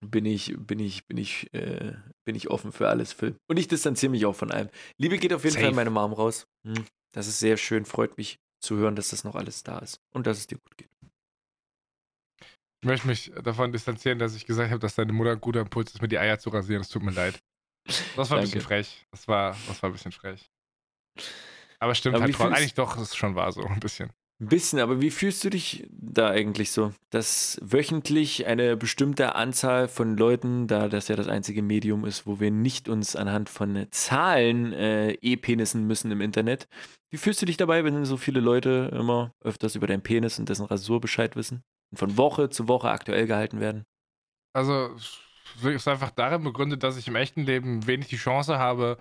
bin ich, bin ich, bin ich, äh, bin ich offen für alles, Phil. Und ich distanziere mich auch von allem. Liebe geht auf jeden Fall Safe. in meine Mom raus. Hm, Das ist sehr schön, freut mich zu hören, dass das noch alles da ist und dass es dir gut geht. Ich möchte mich davon distanzieren, dass ich gesagt habe, dass deine Mutter ein guter Impuls ist, mir die Eier zu rasieren. Es tut mir leid. Das war ein bisschen frech. Das war, das war ein bisschen frech. Aber stimmt Aber halt trotzdem. Eigentlich doch, es ist schon wahr so, ein bisschen. Ein bisschen, aber wie fühlst du dich da eigentlich so? Dass wöchentlich eine bestimmte Anzahl von Leuten, da das ja das einzige Medium ist, wo wir nicht uns anhand von Zahlen äh, e-Penissen müssen im Internet. Wie fühlst du dich dabei, wenn so viele Leute immer öfters über deinen Penis und dessen Rasur Bescheid wissen? Von Woche zu Woche aktuell gehalten werden? Also, es ist einfach darin begründet, dass ich im echten Leben wenig die Chance habe,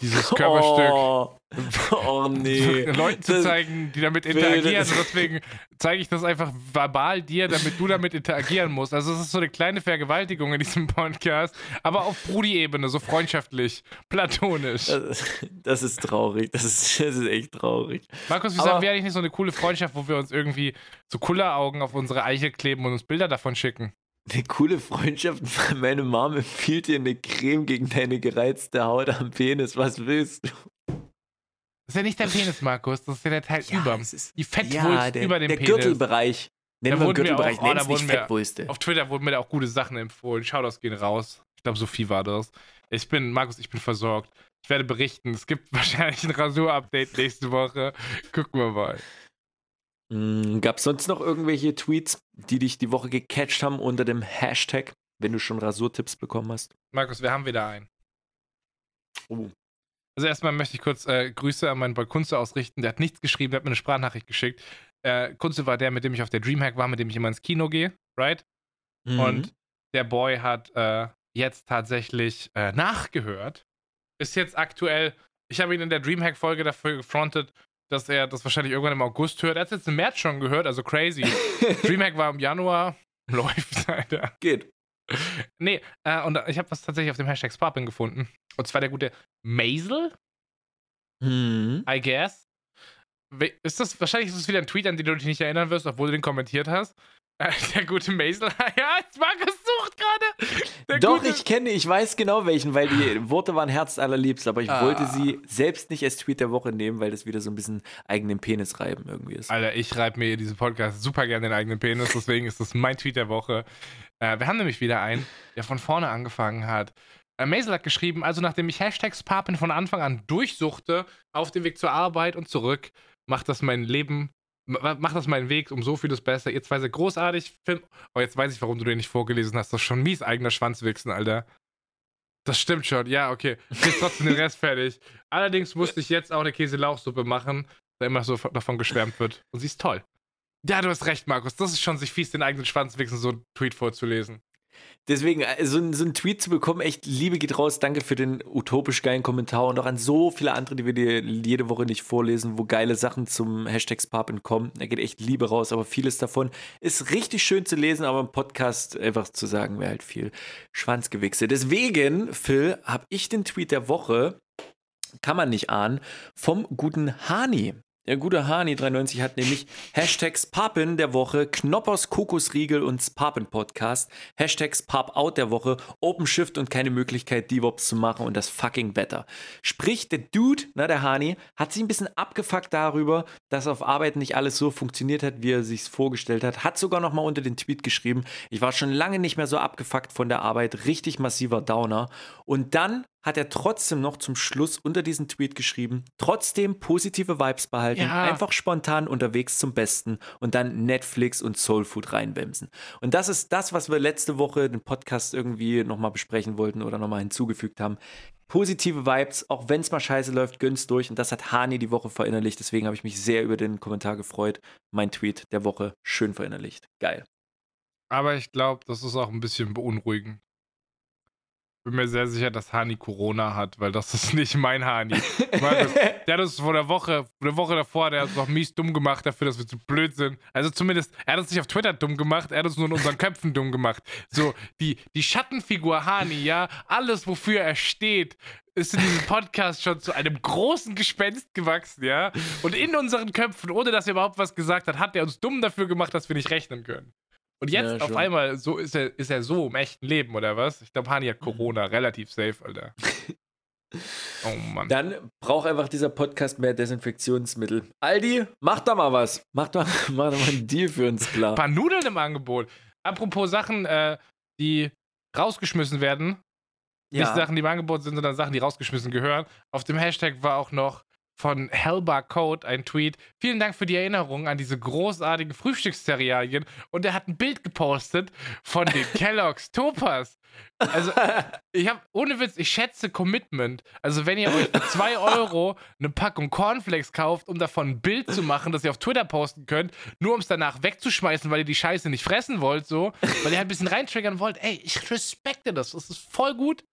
dieses [LAUGHS] Körperstück Oh, [LAUGHS] oh nee. [LAUGHS] Leuten zu zeigen, die damit interagieren. Und deswegen zeige ich das einfach verbal dir, damit du damit interagieren musst. Also es ist so eine kleine Vergewaltigung in diesem Podcast, aber auf Brudi-Ebene, so freundschaftlich, platonisch. Das, das ist traurig. Das ist, das ist echt traurig. Markus, wie sagen wir eigentlich nicht so eine coole Freundschaft, wo wir uns irgendwie so Kulleraugen auf unsere Eichel kleben und uns Bilder davon schicken? Eine coole Freundschaft. [LAUGHS] Meine Mom empfiehlt dir eine Creme gegen deine gereizte Haut am Penis. Was willst du? Das ist ja nicht der Penis, Markus, das ist ja der Teil über. es ist Die Fettwulst der, über dem der Penis. Gürtelbereich. Nennen wir Gürtelbereich. auch- oh, da wurden Fettwulste. Auf Twitter wurden mir da auch gute Sachen empfohlen. Shoutouts gehen raus. Ich glaube, Sophie war das. Ich bin, Markus, ich bin versorgt. Ich werde berichten. Es gibt [LAUGHS] wahrscheinlich ein Rasur-Update nächste Woche. Gucken wir mal. Gab es sonst noch irgendwelche Tweets, die dich die Woche gecatcht haben unter dem Hashtag, wenn du schon Rasurtipps bekommen hast? Markus, wir haben wieder einen. Oh. Also erstmal möchte ich kurz äh, Grüße an meinen Boy Kunze ausrichten. Der hat nichts geschrieben, der hat mir eine Sprachnachricht geschickt. Äh, Kunze war der, mit dem ich auf der Dreamhack war, mit dem ich immer ins Kino gehe, right? Mhm. Und der Boy hat äh, jetzt tatsächlich äh, nachgehört. Ist jetzt aktuell, ich habe ihn in der Dreamhack-Folge dafür gefrontet, dass er das wahrscheinlich irgendwann im August hört. Er hat es jetzt im März schon gehört, also crazy. [LAUGHS] Dreamhack war im Januar. [LAUGHS] Läuft, Alter. Geht. Nee, äh, und ich habe was tatsächlich auf dem Hashtag Sparpin gefunden. Und zwar der gute Maisel, Mhm. I guess. Ist das, wahrscheinlich ist es wieder ein Tweet, an den du dich nicht erinnern wirst, obwohl du den kommentiert hast. Äh, [LAUGHS] der gute Maisel, ja, Markus sucht gerade. Doch, gute- ich kenne, ich weiß genau welchen, weil die Worte waren herzallerliebst, aber ich Ah. wollte sie selbst nicht als Tweet der Woche nehmen, weil das wieder so ein bisschen eigenen Penis reiben irgendwie ist. Alter, ich reibe mir diesen Podcast super gerne den eigenen Penis, deswegen ist das mein Tweet der Woche. Äh, wir haben nämlich wieder einen, der von vorne angefangen hat. Äh, Maisel hat geschrieben, also nachdem ich Hashtags Papin von Anfang an durchsuchte, auf dem Weg zur Arbeit und zurück, macht das mein Leben, ma- macht das meinen Weg um so vieles besser. Ihr zwei seid großartig. Film oh, jetzt weiß ich, warum du den nicht vorgelesen hast. Das ist schon mies eigener Schwanzwichsen, Alter. Das stimmt schon, ja, okay. Jetzt trotzdem den Rest [LAUGHS] fertig. Allerdings musste ich jetzt auch eine Käse-Lauchsuppe machen, da immer so davon geschwärmt wird. Und sie ist toll. Ja, du hast recht, Markus. Das ist schon sich fies, den eigenen Schwanzwichsen so einen Tweet vorzulesen. Deswegen, äh, so, ein- so einen Tweet zu bekommen, echt Liebe geht raus. Danke für den utopisch geilen Kommentar und auch an so viele andere, die wir dir jede Woche nicht vorlesen, wo geile Sachen zum Hashtag Sparpin kommen. Da geht echt Liebe raus, aber vieles davon ist richtig schön zu lesen, aber im Podcast einfach zu sagen, wäre halt viel Schwanzgewichse. Deswegen, Phil, habe ich den Tweet der Woche, kann man nicht ahnen, vom guten Hani. Der gute Hani93 hat nämlich Hashtags Papen der Woche, Knoppers Kokosriegel und Spapen Podcast, Hashtags Pop Out der Woche, OpenShift und keine Möglichkeit, DevOps zu machen und das fucking Wetter. Sprich, der Dude, na der Hani, hat sich ein bisschen abgefuckt darüber, dass auf Arbeit nicht alles so funktioniert hat, wie er sich vorgestellt hat. Hat sogar noch mal unter den Tweet geschrieben, ich war schon lange nicht mehr so abgefuckt von der Arbeit, richtig massiver Downer. Und dann hat er trotzdem noch zum Schluss unter diesen Tweet geschrieben, trotzdem positive Vibes behalten, Ja. einfach spontan unterwegs zum Besten und dann Netflix und Soulfood reinwemsen. Und das ist das, was wir letzte Woche den Podcast irgendwie nochmal besprechen wollten oder nochmal hinzugefügt haben. Positive Vibes, auch wenn es mal scheiße läuft, gönn's durch. Und das hat Hani die Woche verinnerlicht. Deswegen habe ich mich sehr über den Kommentar gefreut. Mein Tweet der Woche schön verinnerlicht. Geil. Aber ich glaube, das ist auch ein bisschen beunruhigend. Bin mir sehr sicher, dass Hani Corona hat, weil das ist nicht mein Hani. Markus, [LAUGHS] der hat uns vor der Woche, eine Woche davor, der hat uns noch mies dumm gemacht dafür, dass wir zu blöd sind. Also zumindest, er hat uns nicht auf Twitter dumm gemacht, er hat uns nur in unseren Köpfen dumm gemacht. So, die, die Schattenfigur Hani, ja, alles, wofür er steht, ist in diesem Podcast schon zu einem großen Gespenst gewachsen, ja. Und in unseren Köpfen, ohne dass er überhaupt was gesagt hat, hat er uns dumm dafür gemacht, dass wir nicht rechnen können. Und jetzt Ja, auf schon. einmal so ist er, ist er so im echten Leben, oder was? Ich glaube, Hani hat Corona relativ safe, Alter. [LAUGHS] Oh Mann. Dann braucht einfach dieser Podcast mehr Desinfektionsmittel. Aldi, mach da mal was. Mach doch, [LAUGHS] mach mal einen Deal für uns klar. Ein paar Nudeln im Angebot. Apropos Sachen, äh, die rausgeschmissen werden. Nicht Sachen, die im Angebot sind, sondern Sachen, die rausgeschmissen gehören. Auf dem Hashtag war auch noch von Hellbar Code ein Tweet. Vielen Dank für die Erinnerung an diese großartigen Frühstückszerealien. Und er hat ein Bild gepostet von den [LAUGHS] Kellogg's Topas. Also, ich habe, ohne Witz, ich schätze Commitment. Also, wenn ihr euch für 2 [LAUGHS] Euro eine Packung Cornflakes kauft, um davon ein Bild zu machen, das ihr auf Twitter posten könnt, nur um es danach wegzuschmeißen, weil ihr die Scheiße nicht fressen wollt, so, weil ihr halt ein bisschen reintriggern wollt, ey, ich respekte das, das ist voll gut.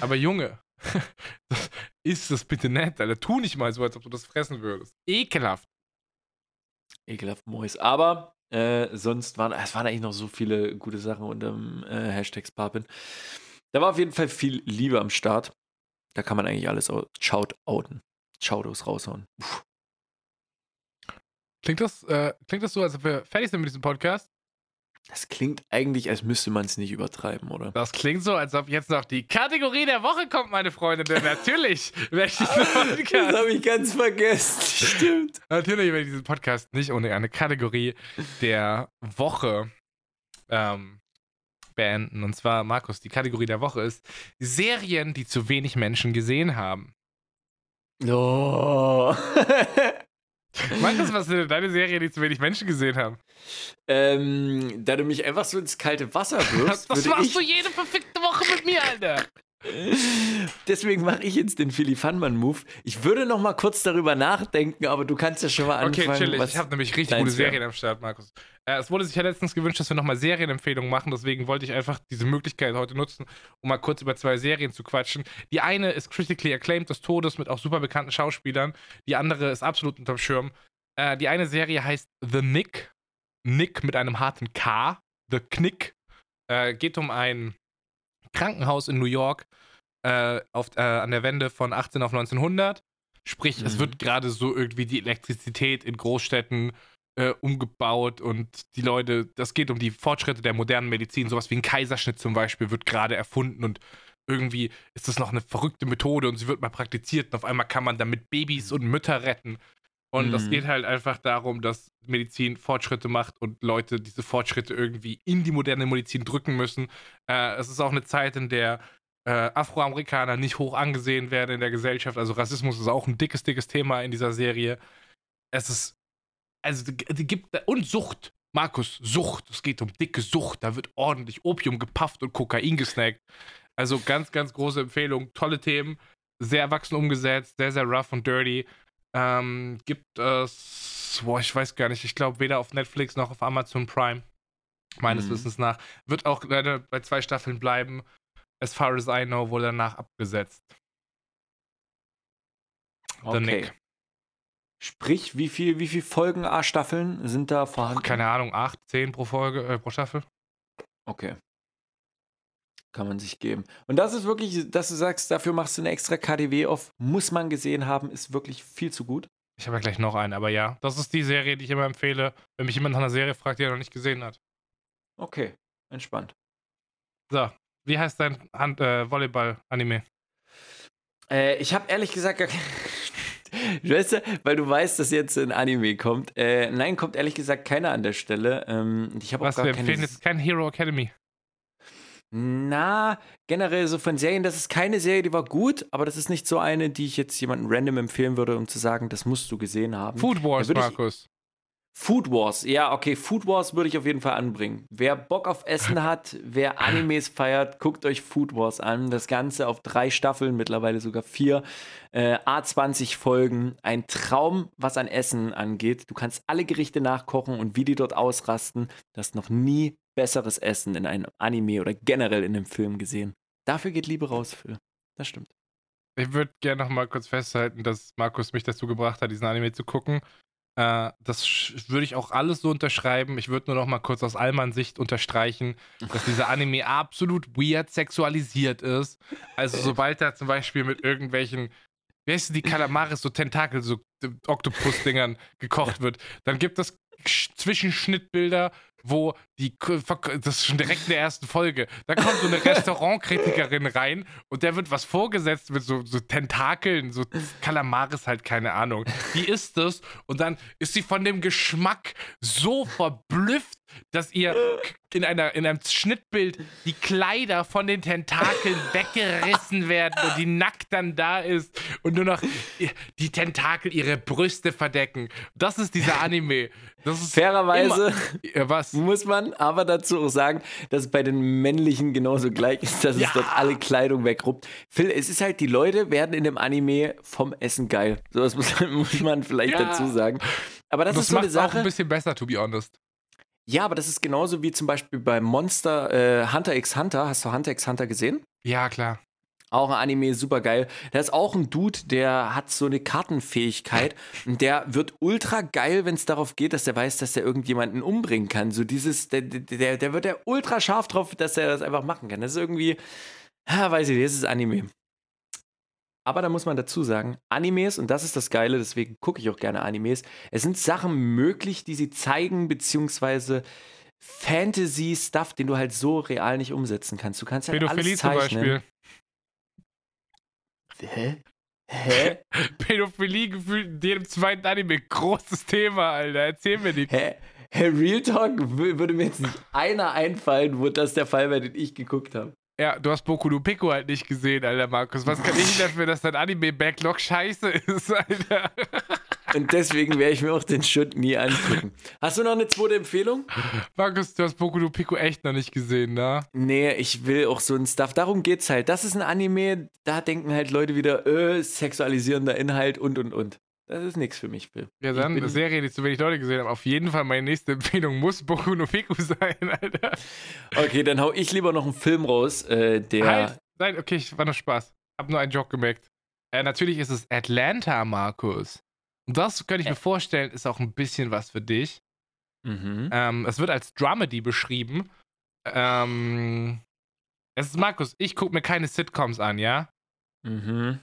Aber Junge, [LAUGHS] ist das bitte nett, Alter. Tu nicht mal so, als ob du das fressen würdest. Ekelhaft. Ekelhaft Mois. Aber äh, sonst waren es waren eigentlich noch so viele gute Sachen unter dem äh, Hashtag Spapin. Da war auf jeden Fall viel Liebe am Start. Da kann man eigentlich alles au- shout outen. Shoutouts raushauen. Puh. Klingt das, äh, klingt das so, als ob wir fertig sind mit diesem Podcast? Das klingt eigentlich, als müsste man es nicht übertreiben, oder? Das klingt so, als ob jetzt noch die Kategorie der Woche kommt, meine Freunde. Denn natürlich [LAUGHS] werde ich diesen Das Podcast, habe ich ganz vergessen. [LAUGHS] Stimmt. natürlich werde ich diesen Podcast nicht ohne eine Kategorie der Woche ähm, beenden. Und zwar, Markus, die Kategorie der Woche ist Serien, die zu wenig Menschen gesehen haben. Oh. [LAUGHS] Markus, was ist denn deine Serie, die zu wenig Menschen gesehen haben? ähm, da du mich einfach so ins kalte Wasser wirfst, [LAUGHS] Das machst ich, du jede verfickte Woche mit mir, Alter. [LAUGHS] Deswegen mache ich jetzt den Philly Funman-Move. Ich würde noch mal kurz darüber nachdenken, aber du kannst ja schon mal Okay, anfangen. chillig. was Ich habe nämlich richtig gute. Serien am Start, Markus. Äh, es wurde sich ja letztens gewünscht, dass wir nochmal Serienempfehlungen machen. Deswegen wollte ich einfach diese Möglichkeit heute nutzen, um mal kurz über zwei Serien zu quatschen. Die eine ist critically acclaimed des Todes mit auch super bekannten Schauspielern. Die andere ist absolut unterm Schirm. Äh, die eine Serie heißt The Nick. Nick mit einem harten K. The Knick. Äh, geht um ein Krankenhaus in New York äh, auf, äh, an der Wende von 18 auf 1900. Sprich, es Mhm. wird gerade so irgendwie die Elektrizität in Großstädten äh, umgebaut und die Leute, das geht um die Fortschritte der modernen Medizin. Sowas wie ein Kaiserschnitt zum Beispiel wird gerade erfunden und irgendwie ist das noch eine verrückte Methode und sie wird mal praktiziert und auf einmal kann man damit Babys und Mütter retten. Und es Mhm. geht halt einfach darum, dass Medizin Fortschritte macht und Leute diese Fortschritte irgendwie in die moderne Medizin drücken müssen. Äh, es ist auch eine Zeit, in der äh, Afroamerikaner nicht hoch angesehen werden in der Gesellschaft. Also Rassismus ist auch ein dickes, dickes Thema in dieser Serie. Es ist, also die gibt, und Sucht. Markus, Sucht. Es geht um dicke Sucht. Da wird ordentlich Opium gepafft und Kokain gesnackt. Also ganz, ganz große Empfehlung. Tolle Themen. Sehr erwachsen umgesetzt. Sehr, sehr rough und dirty. Ähm, gibt es, boah, ich weiß gar nicht. Ich glaube weder auf Netflix noch auf Amazon Prime. Meines Mhm. Wissens nach. Wird auch leider bei zwei Staffeln bleiben. As far as I know, wurde danach abgesetzt. The Okay. Nick. Sprich, wie viel, wie viel Folgen A-Staffeln sind da vorhanden? Keine Ahnung, 8, 10 pro Folge, äh, pro Staffel. Okay. Kann man sich geben. Und das ist wirklich, dass du sagst, dafür machst du eine extra KDW auf, muss man gesehen haben, ist wirklich viel zu gut. Ich habe ja gleich noch einen, aber ja, das ist die Serie, die ich immer empfehle, wenn mich jemand nach einer Serie fragt, die er noch nicht gesehen hat. Okay, entspannt. So, wie heißt dein Hand äh, Volleyball-Anime? Äh, ich habe ehrlich gesagt gar keine. [LAUGHS] Weißt du, weil du weißt, dass jetzt ein Anime kommt. Äh, nein, kommt ehrlich gesagt keiner an der Stelle. Ähm, ich habe auch Was, gar wir keine. empfehlen jetzt kein Hero Academy. Na, generell so von Serien, das ist keine Serie, die war gut, aber das ist nicht so eine, die ich jetzt jemandem random empfehlen würde, um zu sagen, das musst du gesehen haben. Food Wars, Markus. Food Wars, ja, okay, Food Wars würde ich auf jeden Fall anbringen. Wer Bock auf Essen [LAUGHS] hat, wer Animes feiert, guckt euch Food Wars an. Das Ganze auf drei Staffeln, mittlerweile sogar vier, äh, A20 Folgen. Ein Traum, was an Essen angeht. Du kannst alle Gerichte nachkochen und wie die dort ausrasten. Du hast noch nie besseres Essen in einem Anime oder generell in einem Film gesehen. Dafür geht Liebe raus, Phil. Das stimmt. Ich würde gerne noch mal kurz festhalten, dass Markus mich dazu gebracht hat, diesen Anime zu gucken. Äh, das würde ich auch alles so unterschreiben. Ich würde nur noch mal kurz aus Almans Sicht unterstreichen, dass dieser Anime absolut weird sexualisiert ist. Also sobald er zum Beispiel mit irgendwelchen, wie heißt die Kalamaris, so Tentakel, so Oktopus-Dingern gekocht wird, dann gibt es Sch- Zwischenschnittbilder, wo die, das ist schon direkt in der ersten Folge, da kommt so eine [LAUGHS] Restaurantkritikerin rein und der wird was vorgesetzt mit so, so Tentakeln, so Kalamaris halt, keine Ahnung. Die isst es und dann ist sie von dem Geschmack so verblüfft, dass ihr in, einer, in einem Schnittbild die Kleider von den Tentakeln [LAUGHS] weggerissen werden und die nackt dann da ist und nur noch die Tentakel ihre Brüste verdecken. Das ist dieser Anime. Das ist Fairerweise immer, was? muss man aber dazu auch sagen, dass es bei den männlichen genauso gleich ist, dass Ja. es dort alle Kleidung wegruppt. Phil, es ist halt, die Leute werden in dem Anime vom Essen geil. So das muss, [LAUGHS] muss man vielleicht Ja. dazu sagen. Aber das, Das, ist so eine macht auch Sache. ein bisschen besser, to be honest. Ja, aber das ist genauso wie zum Beispiel bei Monster äh, Hunter x Hunter. Hast du Hunter x Hunter gesehen? Ja, klar. Auch ein Anime, super geil. Da ist auch ein Dude, der hat so eine Kartenfähigkeit [LAUGHS] und der wird ultra geil, wenn es darauf geht, dass er weiß, dass er irgendjemanden umbringen kann. So dieses, der, der, der wird ja ultra scharf drauf, dass er das einfach machen kann. Das ist irgendwie, ah, weiß ich nicht, das ist Anime. Aber da muss man dazu sagen, Animes, und das ist das Geile, deswegen gucke ich auch gerne Animes, es sind Sachen möglich, die sie zeigen, beziehungsweise Fantasy-Stuff, den du halt so real nicht umsetzen kannst. Du kannst halt Pädophilie alles zum zeichnen. Beispiel. Hä? Hä? [LAUGHS] Pädophilie gefühlt in jedem zweiten Anime. Großes Thema, Alter. Erzähl mir die. Hä? Hä? Real Talk wür- würde mir jetzt nicht einer einfallen, wo das der Fall wäre, den ich geguckt habe. Ja, du hast Boku no Pico halt nicht gesehen, Alter, Markus. Was kann ich dafür, dass dein Anime-Backlog scheiße ist, [LAUGHS] Alter? Und deswegen werde ich mir auch den Shit nie angucken. Hast du noch eine zweite Empfehlung? Markus, du hast Boku no Pico echt noch nicht gesehen, ne? Nee, ich will auch so ein Stuff. Darum geht's halt. Das ist ein Anime, da denken halt Leute wieder, äh, sexualisierender Inhalt und und und. Das ist nichts für mich, Phil. Ja, dann, eine Serie, die zu wenig Leute gesehen haben. Auf jeden Fall meine nächste Empfehlung muss Boku no Pico [LAUGHS] sein, Alter. Okay, dann hau ich lieber noch einen Film raus, äh, der. Halt! Nein, okay, ich war nur Spaß. Hab nur einen Joke gemerkt. Äh, natürlich ist es Atlanta, Markus. Und das könnte ich mir vorstellen, ist auch ein bisschen was für dich. Mhm. Ähm, es wird als Dramedy beschrieben. Ähm, es ist Markus, ich gucke mir keine Sitcoms an, ja? Mhm.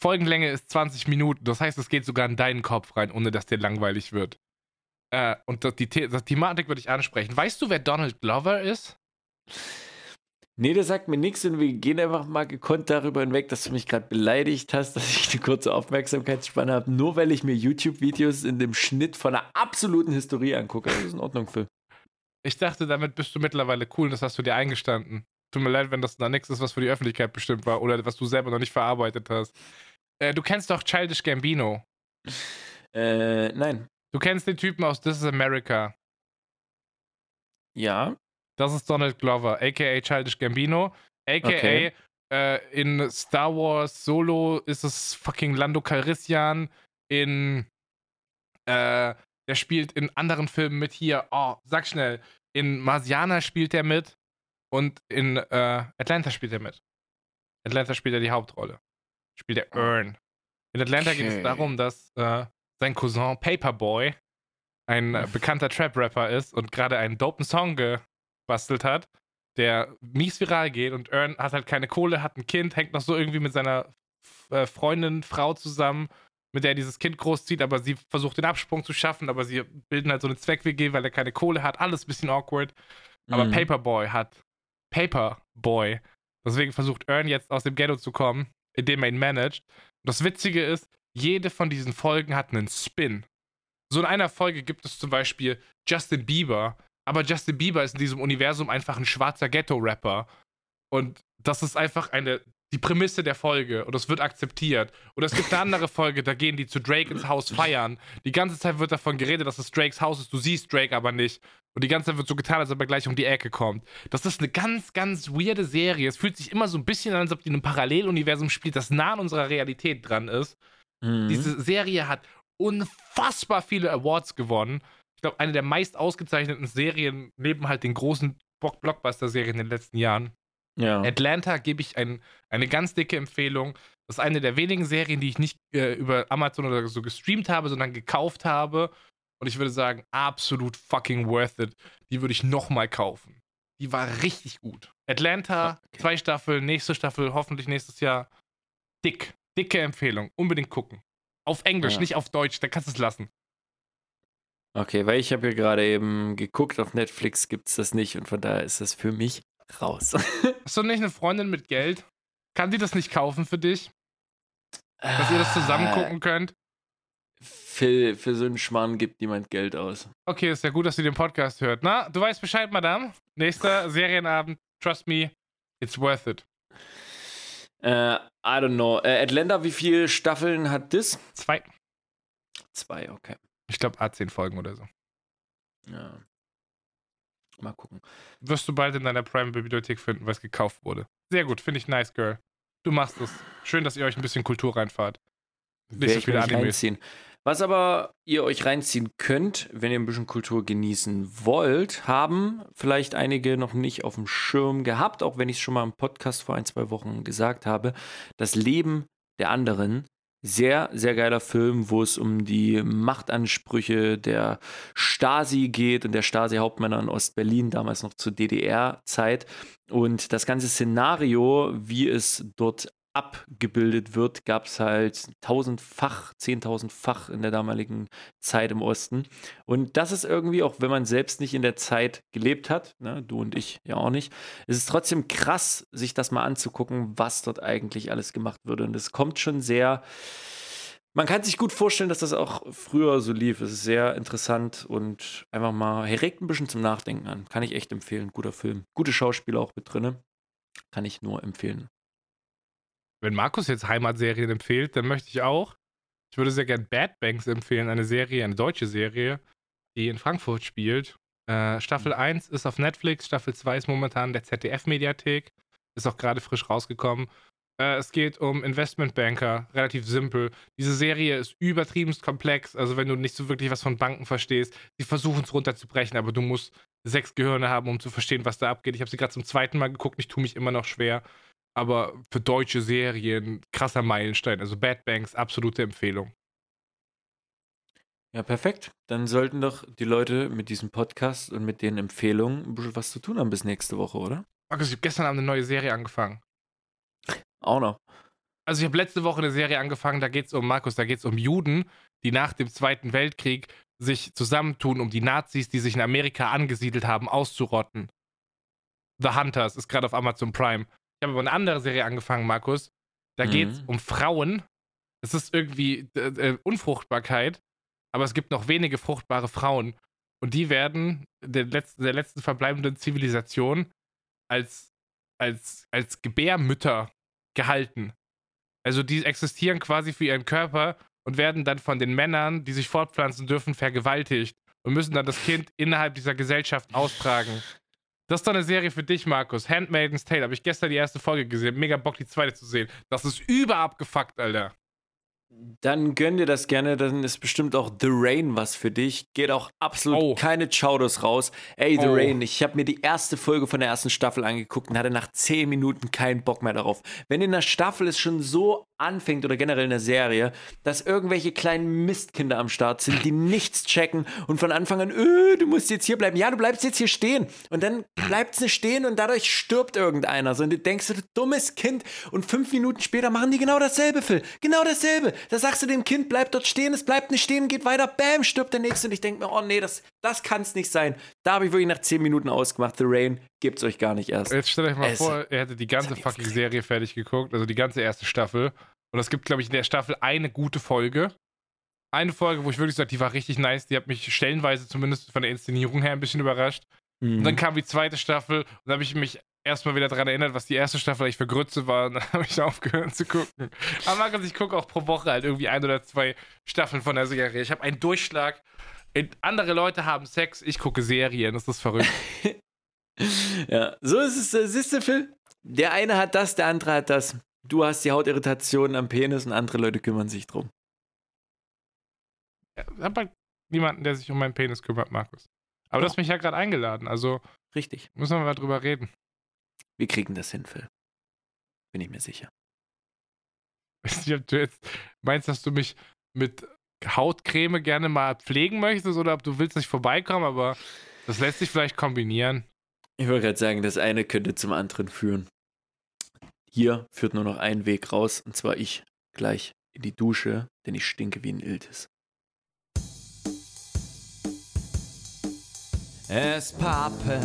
Folgenlänge ist 20 Minuten. Das heißt, es geht sogar in deinen Kopf rein, ohne dass dir langweilig wird. Äh, und die, The das Thematik würde ich ansprechen. Weißt du, wer Donald Glover ist? Nee, das sagt mir nichts und wir gehen einfach mal gekonnt darüber hinweg, dass du mich gerade beleidigt hast, [LAUGHS] dass ich eine kurze Aufmerksamkeitsspanne habe, nur weil ich mir YouTube-Videos in dem Schnitt von einer absoluten Historie angucke. Das ist in Ordnung, Phil. Ich dachte, damit bist du mittlerweile cool und das hast du dir eingestanden. Tut mir leid, wenn das da nichts ist, was für die Öffentlichkeit bestimmt war oder was du selber noch nicht verarbeitet hast. Äh, du kennst doch Childish Gambino. Äh, nein. Du kennst den Typen aus This is America. Ja. Das ist Donald Glover, aka Childish Gambino, aka Okay. äh, in Star Wars Solo ist es fucking Lando Calrissian, in äh, der spielt in anderen Filmen mit hier, oh, sag schnell, in Marsiana spielt er mit und in äh, Atlanta spielt er mit. Atlanta spielt er die Hauptrolle. Spielt er Earn. In Atlanta geht es Okay. darum, dass äh, sein Cousin Paperboy ein äh, bekannter Trap-Rapper ist und gerade einen dopen Song gebastelt hat, der mies viral geht und Earn hat halt keine Kohle, hat ein Kind, hängt noch so irgendwie mit seiner äh, Freundin, Frau zusammen mit der dieses Kind großzieht, aber sie versucht den Absprung zu schaffen, aber sie bilden halt so eine Zweck-WG, weil er keine Kohle hat. Alles ein bisschen awkward. Aber Mhm. Paperboy hat Paperboy. Deswegen versucht Ern jetzt aus dem Ghetto zu kommen, indem er ihn managt. Und das Witzige ist, jede von diesen Folgen hat einen Spin. So in einer Folge gibt es zum Beispiel Justin Bieber, aber Justin Bieber ist in diesem Universum einfach ein schwarzer Ghetto-Rapper. Und das ist einfach eine, die Prämisse der Folge und das wird akzeptiert. Und es gibt eine andere Folge, da gehen die zu Drake ins Haus feiern. Die ganze Zeit wird davon geredet, dass es Drakes Haus ist. Du siehst Drake aber nicht. Und die ganze Zeit wird so getan, als ob er gleich um die Ecke kommt. Das ist eine ganz, ganz weirde Serie. Es fühlt sich immer so ein bisschen an, als ob die in einem Paralleluniversum spielt, das nah an unserer Realität dran ist. Mhm. Diese Serie hat unfassbar viele Awards gewonnen. Ich glaube, eine der meist ausgezeichneten Serien neben halt den großen Block- Blockbuster-Serien in den letzten Jahren. ja. Atlanta gebe ich ein, eine ganz dicke Empfehlung. Das ist eine der wenigen Serien, die ich nicht äh, über Amazon oder so gestreamt habe, sondern gekauft habe. Und ich würde sagen, absolut fucking worth it. Die würde ich nochmal kaufen. Die war richtig gut. Atlanta, Okay. zwei Staffeln, nächste Staffel, hoffentlich nächstes Jahr. Dick. Dicke Empfehlung. Unbedingt gucken. Auf Englisch, Ja. nicht auf Deutsch. Da kannst du es lassen. Okay, weil ich habe ja gerade eben geguckt, auf Netflix gibt es das nicht und von daher ist das für mich raus. [LAUGHS] Hast du nicht eine Freundin mit Geld? Kann die das nicht kaufen für dich? Dass ihr das zusammen Äh, gucken könnt? Für, für so einen Schmarrn gibt niemand Geld aus. Okay, ist ja gut, dass sie den Podcast hört. Na, du weißt Bescheid, Madame. Nächster [LAUGHS] Serienabend, trust me, it's worth it. Äh, I don't know. Äh, Atlanta, wie viele Staffeln hat das? Zwei, Zwei, okay. Ich glaube, A10 Folgen oder so. Ja. Mal gucken. Wirst du bald in deiner Prime-Bibliothek finden, was gekauft wurde. Sehr gut, finde ich nice, Girl. Du machst es. Schön, dass ihr euch ein bisschen Kultur reinfahrt. Nicht Werd so viele Animes. reinziehen. Was aber ihr euch reinziehen könnt, wenn ihr ein bisschen Kultur genießen wollt, haben vielleicht einige noch nicht auf dem Schirm gehabt, auch wenn ich es schon mal im Podcast vor ein, zwei Wochen gesagt habe. Das Leben der anderen. Sehr, sehr geiler Film, wo es um die Machtansprüche der Stasi geht und der Stasi-Hauptmänner in Ostberlin, damals noch zur DDR-Zeit. Und das ganze Szenario, wie es dort abgebildet wird, gab es halt tausendfach, zehntausendfach in der damaligen Zeit im Osten. Und das ist irgendwie, auch wenn man selbst nicht in der Zeit gelebt hat, ne, du und ich ja auch nicht, es ist trotzdem krass, sich das mal anzugucken, was dort eigentlich alles gemacht wurde. Und es kommt schon sehr. Man kann sich gut vorstellen, dass das auch früher so lief. Es ist sehr interessant und einfach mal, hey, regt ein bisschen zum Nachdenken an. Kann ich echt empfehlen. Guter Film. Gute Schauspieler auch mit drinne. Kann ich nur empfehlen. Wenn Markus jetzt Heimatserien empfiehlt, dann möchte ich auch. Ich würde sehr gern Bad Banks empfehlen, eine Serie, eine deutsche Serie, die in Frankfurt spielt. Äh, Staffel 1 ist auf Netflix, Staffel 2 ist momentan in der ZDF-Mediathek, ist auch gerade frisch rausgekommen. Äh, es geht um Investmentbanker, relativ simpel. Diese Serie ist übertriebenst komplex, also wenn du nicht so wirklich was von Banken verstehst, sie versuchen es runterzubrechen, aber du musst sechs Gehirne haben, um zu verstehen, was da abgeht. Ich habe sie gerade zum zweiten Mal geguckt, ich tue mich immer noch schwer aber für deutsche Serien krasser Meilenstein. Also Bad Banks, absolute Empfehlung. Ja, perfekt. Dann sollten doch die Leute mit diesem Podcast und mit den Empfehlungen ein bisschen was zu tun haben bis nächste Woche, oder? Markus, ich habe gestern Abend eine neue Serie angefangen. Auch noch. Also ich habe letzte Woche eine Serie angefangen, da geht es um, Markus, da geht es um Juden, die nach dem Zweiten Weltkrieg sich zusammentun, um die Nazis, die sich in Amerika angesiedelt haben, auszurotten. The Hunters ist gerade auf Amazon Prime. Ich habe aber eine andere Serie angefangen, Markus. Da Mhm. geht es um Frauen. Es ist irgendwie äh, äh, Unfruchtbarkeit, aber es gibt noch wenige fruchtbare Frauen. Und die werden der letzten, der letzten verbleibenden Zivilisation als, als, als Gebärmütter gehalten. Also die existieren quasi für ihren Körper und werden dann von den Männern, die sich fortpflanzen dürfen, vergewaltigt und müssen dann das Kind innerhalb dieser Gesellschaft austragen. Das ist doch eine Serie für dich, Markus. Handmaiden's Tale. Habe ich gestern die erste Folge gesehen. Mega Bock, die zweite zu sehen. Das ist überabgefuckt, Alter. Dann gönn dir das gerne, dann ist bestimmt auch The Rain was für dich. Geht auch absolut Oh. keine Chaudos raus. Ey, The Oh. Rain, ich habe mir die erste Folge von der ersten Staffel angeguckt und hatte nach 10 Minuten keinen Bock mehr darauf. Wenn in der Staffel es schon so anfängt oder generell in der Serie, dass irgendwelche kleinen Mistkinder am Start sind, die nichts checken und von Anfang an, öh, du musst jetzt hier bleiben. Ja, du bleibst jetzt hier stehen. Und dann bleibt es nicht stehen und dadurch stirbt irgendeiner. So, und du denkst, du dummes Kind. Und fünf Minuten später machen die genau dasselbe, Phil. Genau dasselbe. Da sagst du dem Kind, bleib dort stehen, es bleibt nicht stehen, geht weiter, bam, stirbt der nächste. Und ich denke mir, oh nee, das, das kann es nicht sein. Da habe ich wirklich nach zehn Minuten ausgemacht. The Rain gibt's euch gar nicht erst. Jetzt stellt euch mal Es- vor, er hätte die ganze fucking. Serie fertig geguckt, also die ganze erste Staffel. Und es gibt, glaube ich, in der Staffel eine gute Folge. Eine Folge, wo ich wirklich sage, die war richtig nice. Die hat mich stellenweise zumindest von der Inszenierung her ein bisschen überrascht. Und Mhm. dann kam die zweite Staffel und dann habe ich mich erstmal wieder daran erinnert, was die erste Staffel eigentlich für Grütze war. [LAUGHS] Und dann habe ich aufgehört zu gucken. Aber ich gucke auch pro Woche halt irgendwie ein oder zwei Staffeln von der Serie. Ich habe einen Durchschlag. Andere Leute haben Sex, ich gucke Serien. Das ist verrückt. [LAUGHS] Ja, so ist es. äh, Siehst du, Phil? Der eine hat das, der andere hat das. Du hast die Hautirritationen am Penis und andere Leute kümmern sich drum. Ich habe halt niemanden, der sich um meinen Penis kümmert, Markus. Aber du hast mich ja gerade eingeladen, also Richtig. müssen wir mal drüber reden. Wir kriegen das hin, Phil. Bin ich mir sicher. [LAUGHS] Nicht, ob du jetzt meinst, dass du mich mit Hautcreme gerne mal pflegen möchtest oder ob du willst, dass ich vorbeikomme, aber das lässt sich vielleicht kombinieren. Ich wollte gerade sagen, das eine könnte zum anderen führen. Hier führt nur noch ein Weg raus, und zwar ich gleich in die Dusche, denn ich stinke wie ein Iltis. Es pappen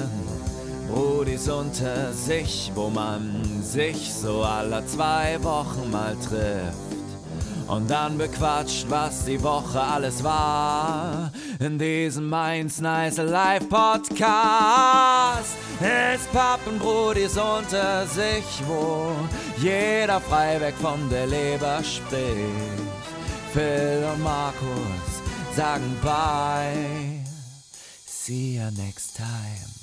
Brudis unter sich, wo man sich so alle zwei Wochen mal trifft. Und dann bequatscht, was die Woche alles war. In diesem Mainz Nice Live Podcast. Es pappen Brudis unter sich, wo jeder frei weg von der Leber spricht. Phil und Markus sagen bye. See you next time.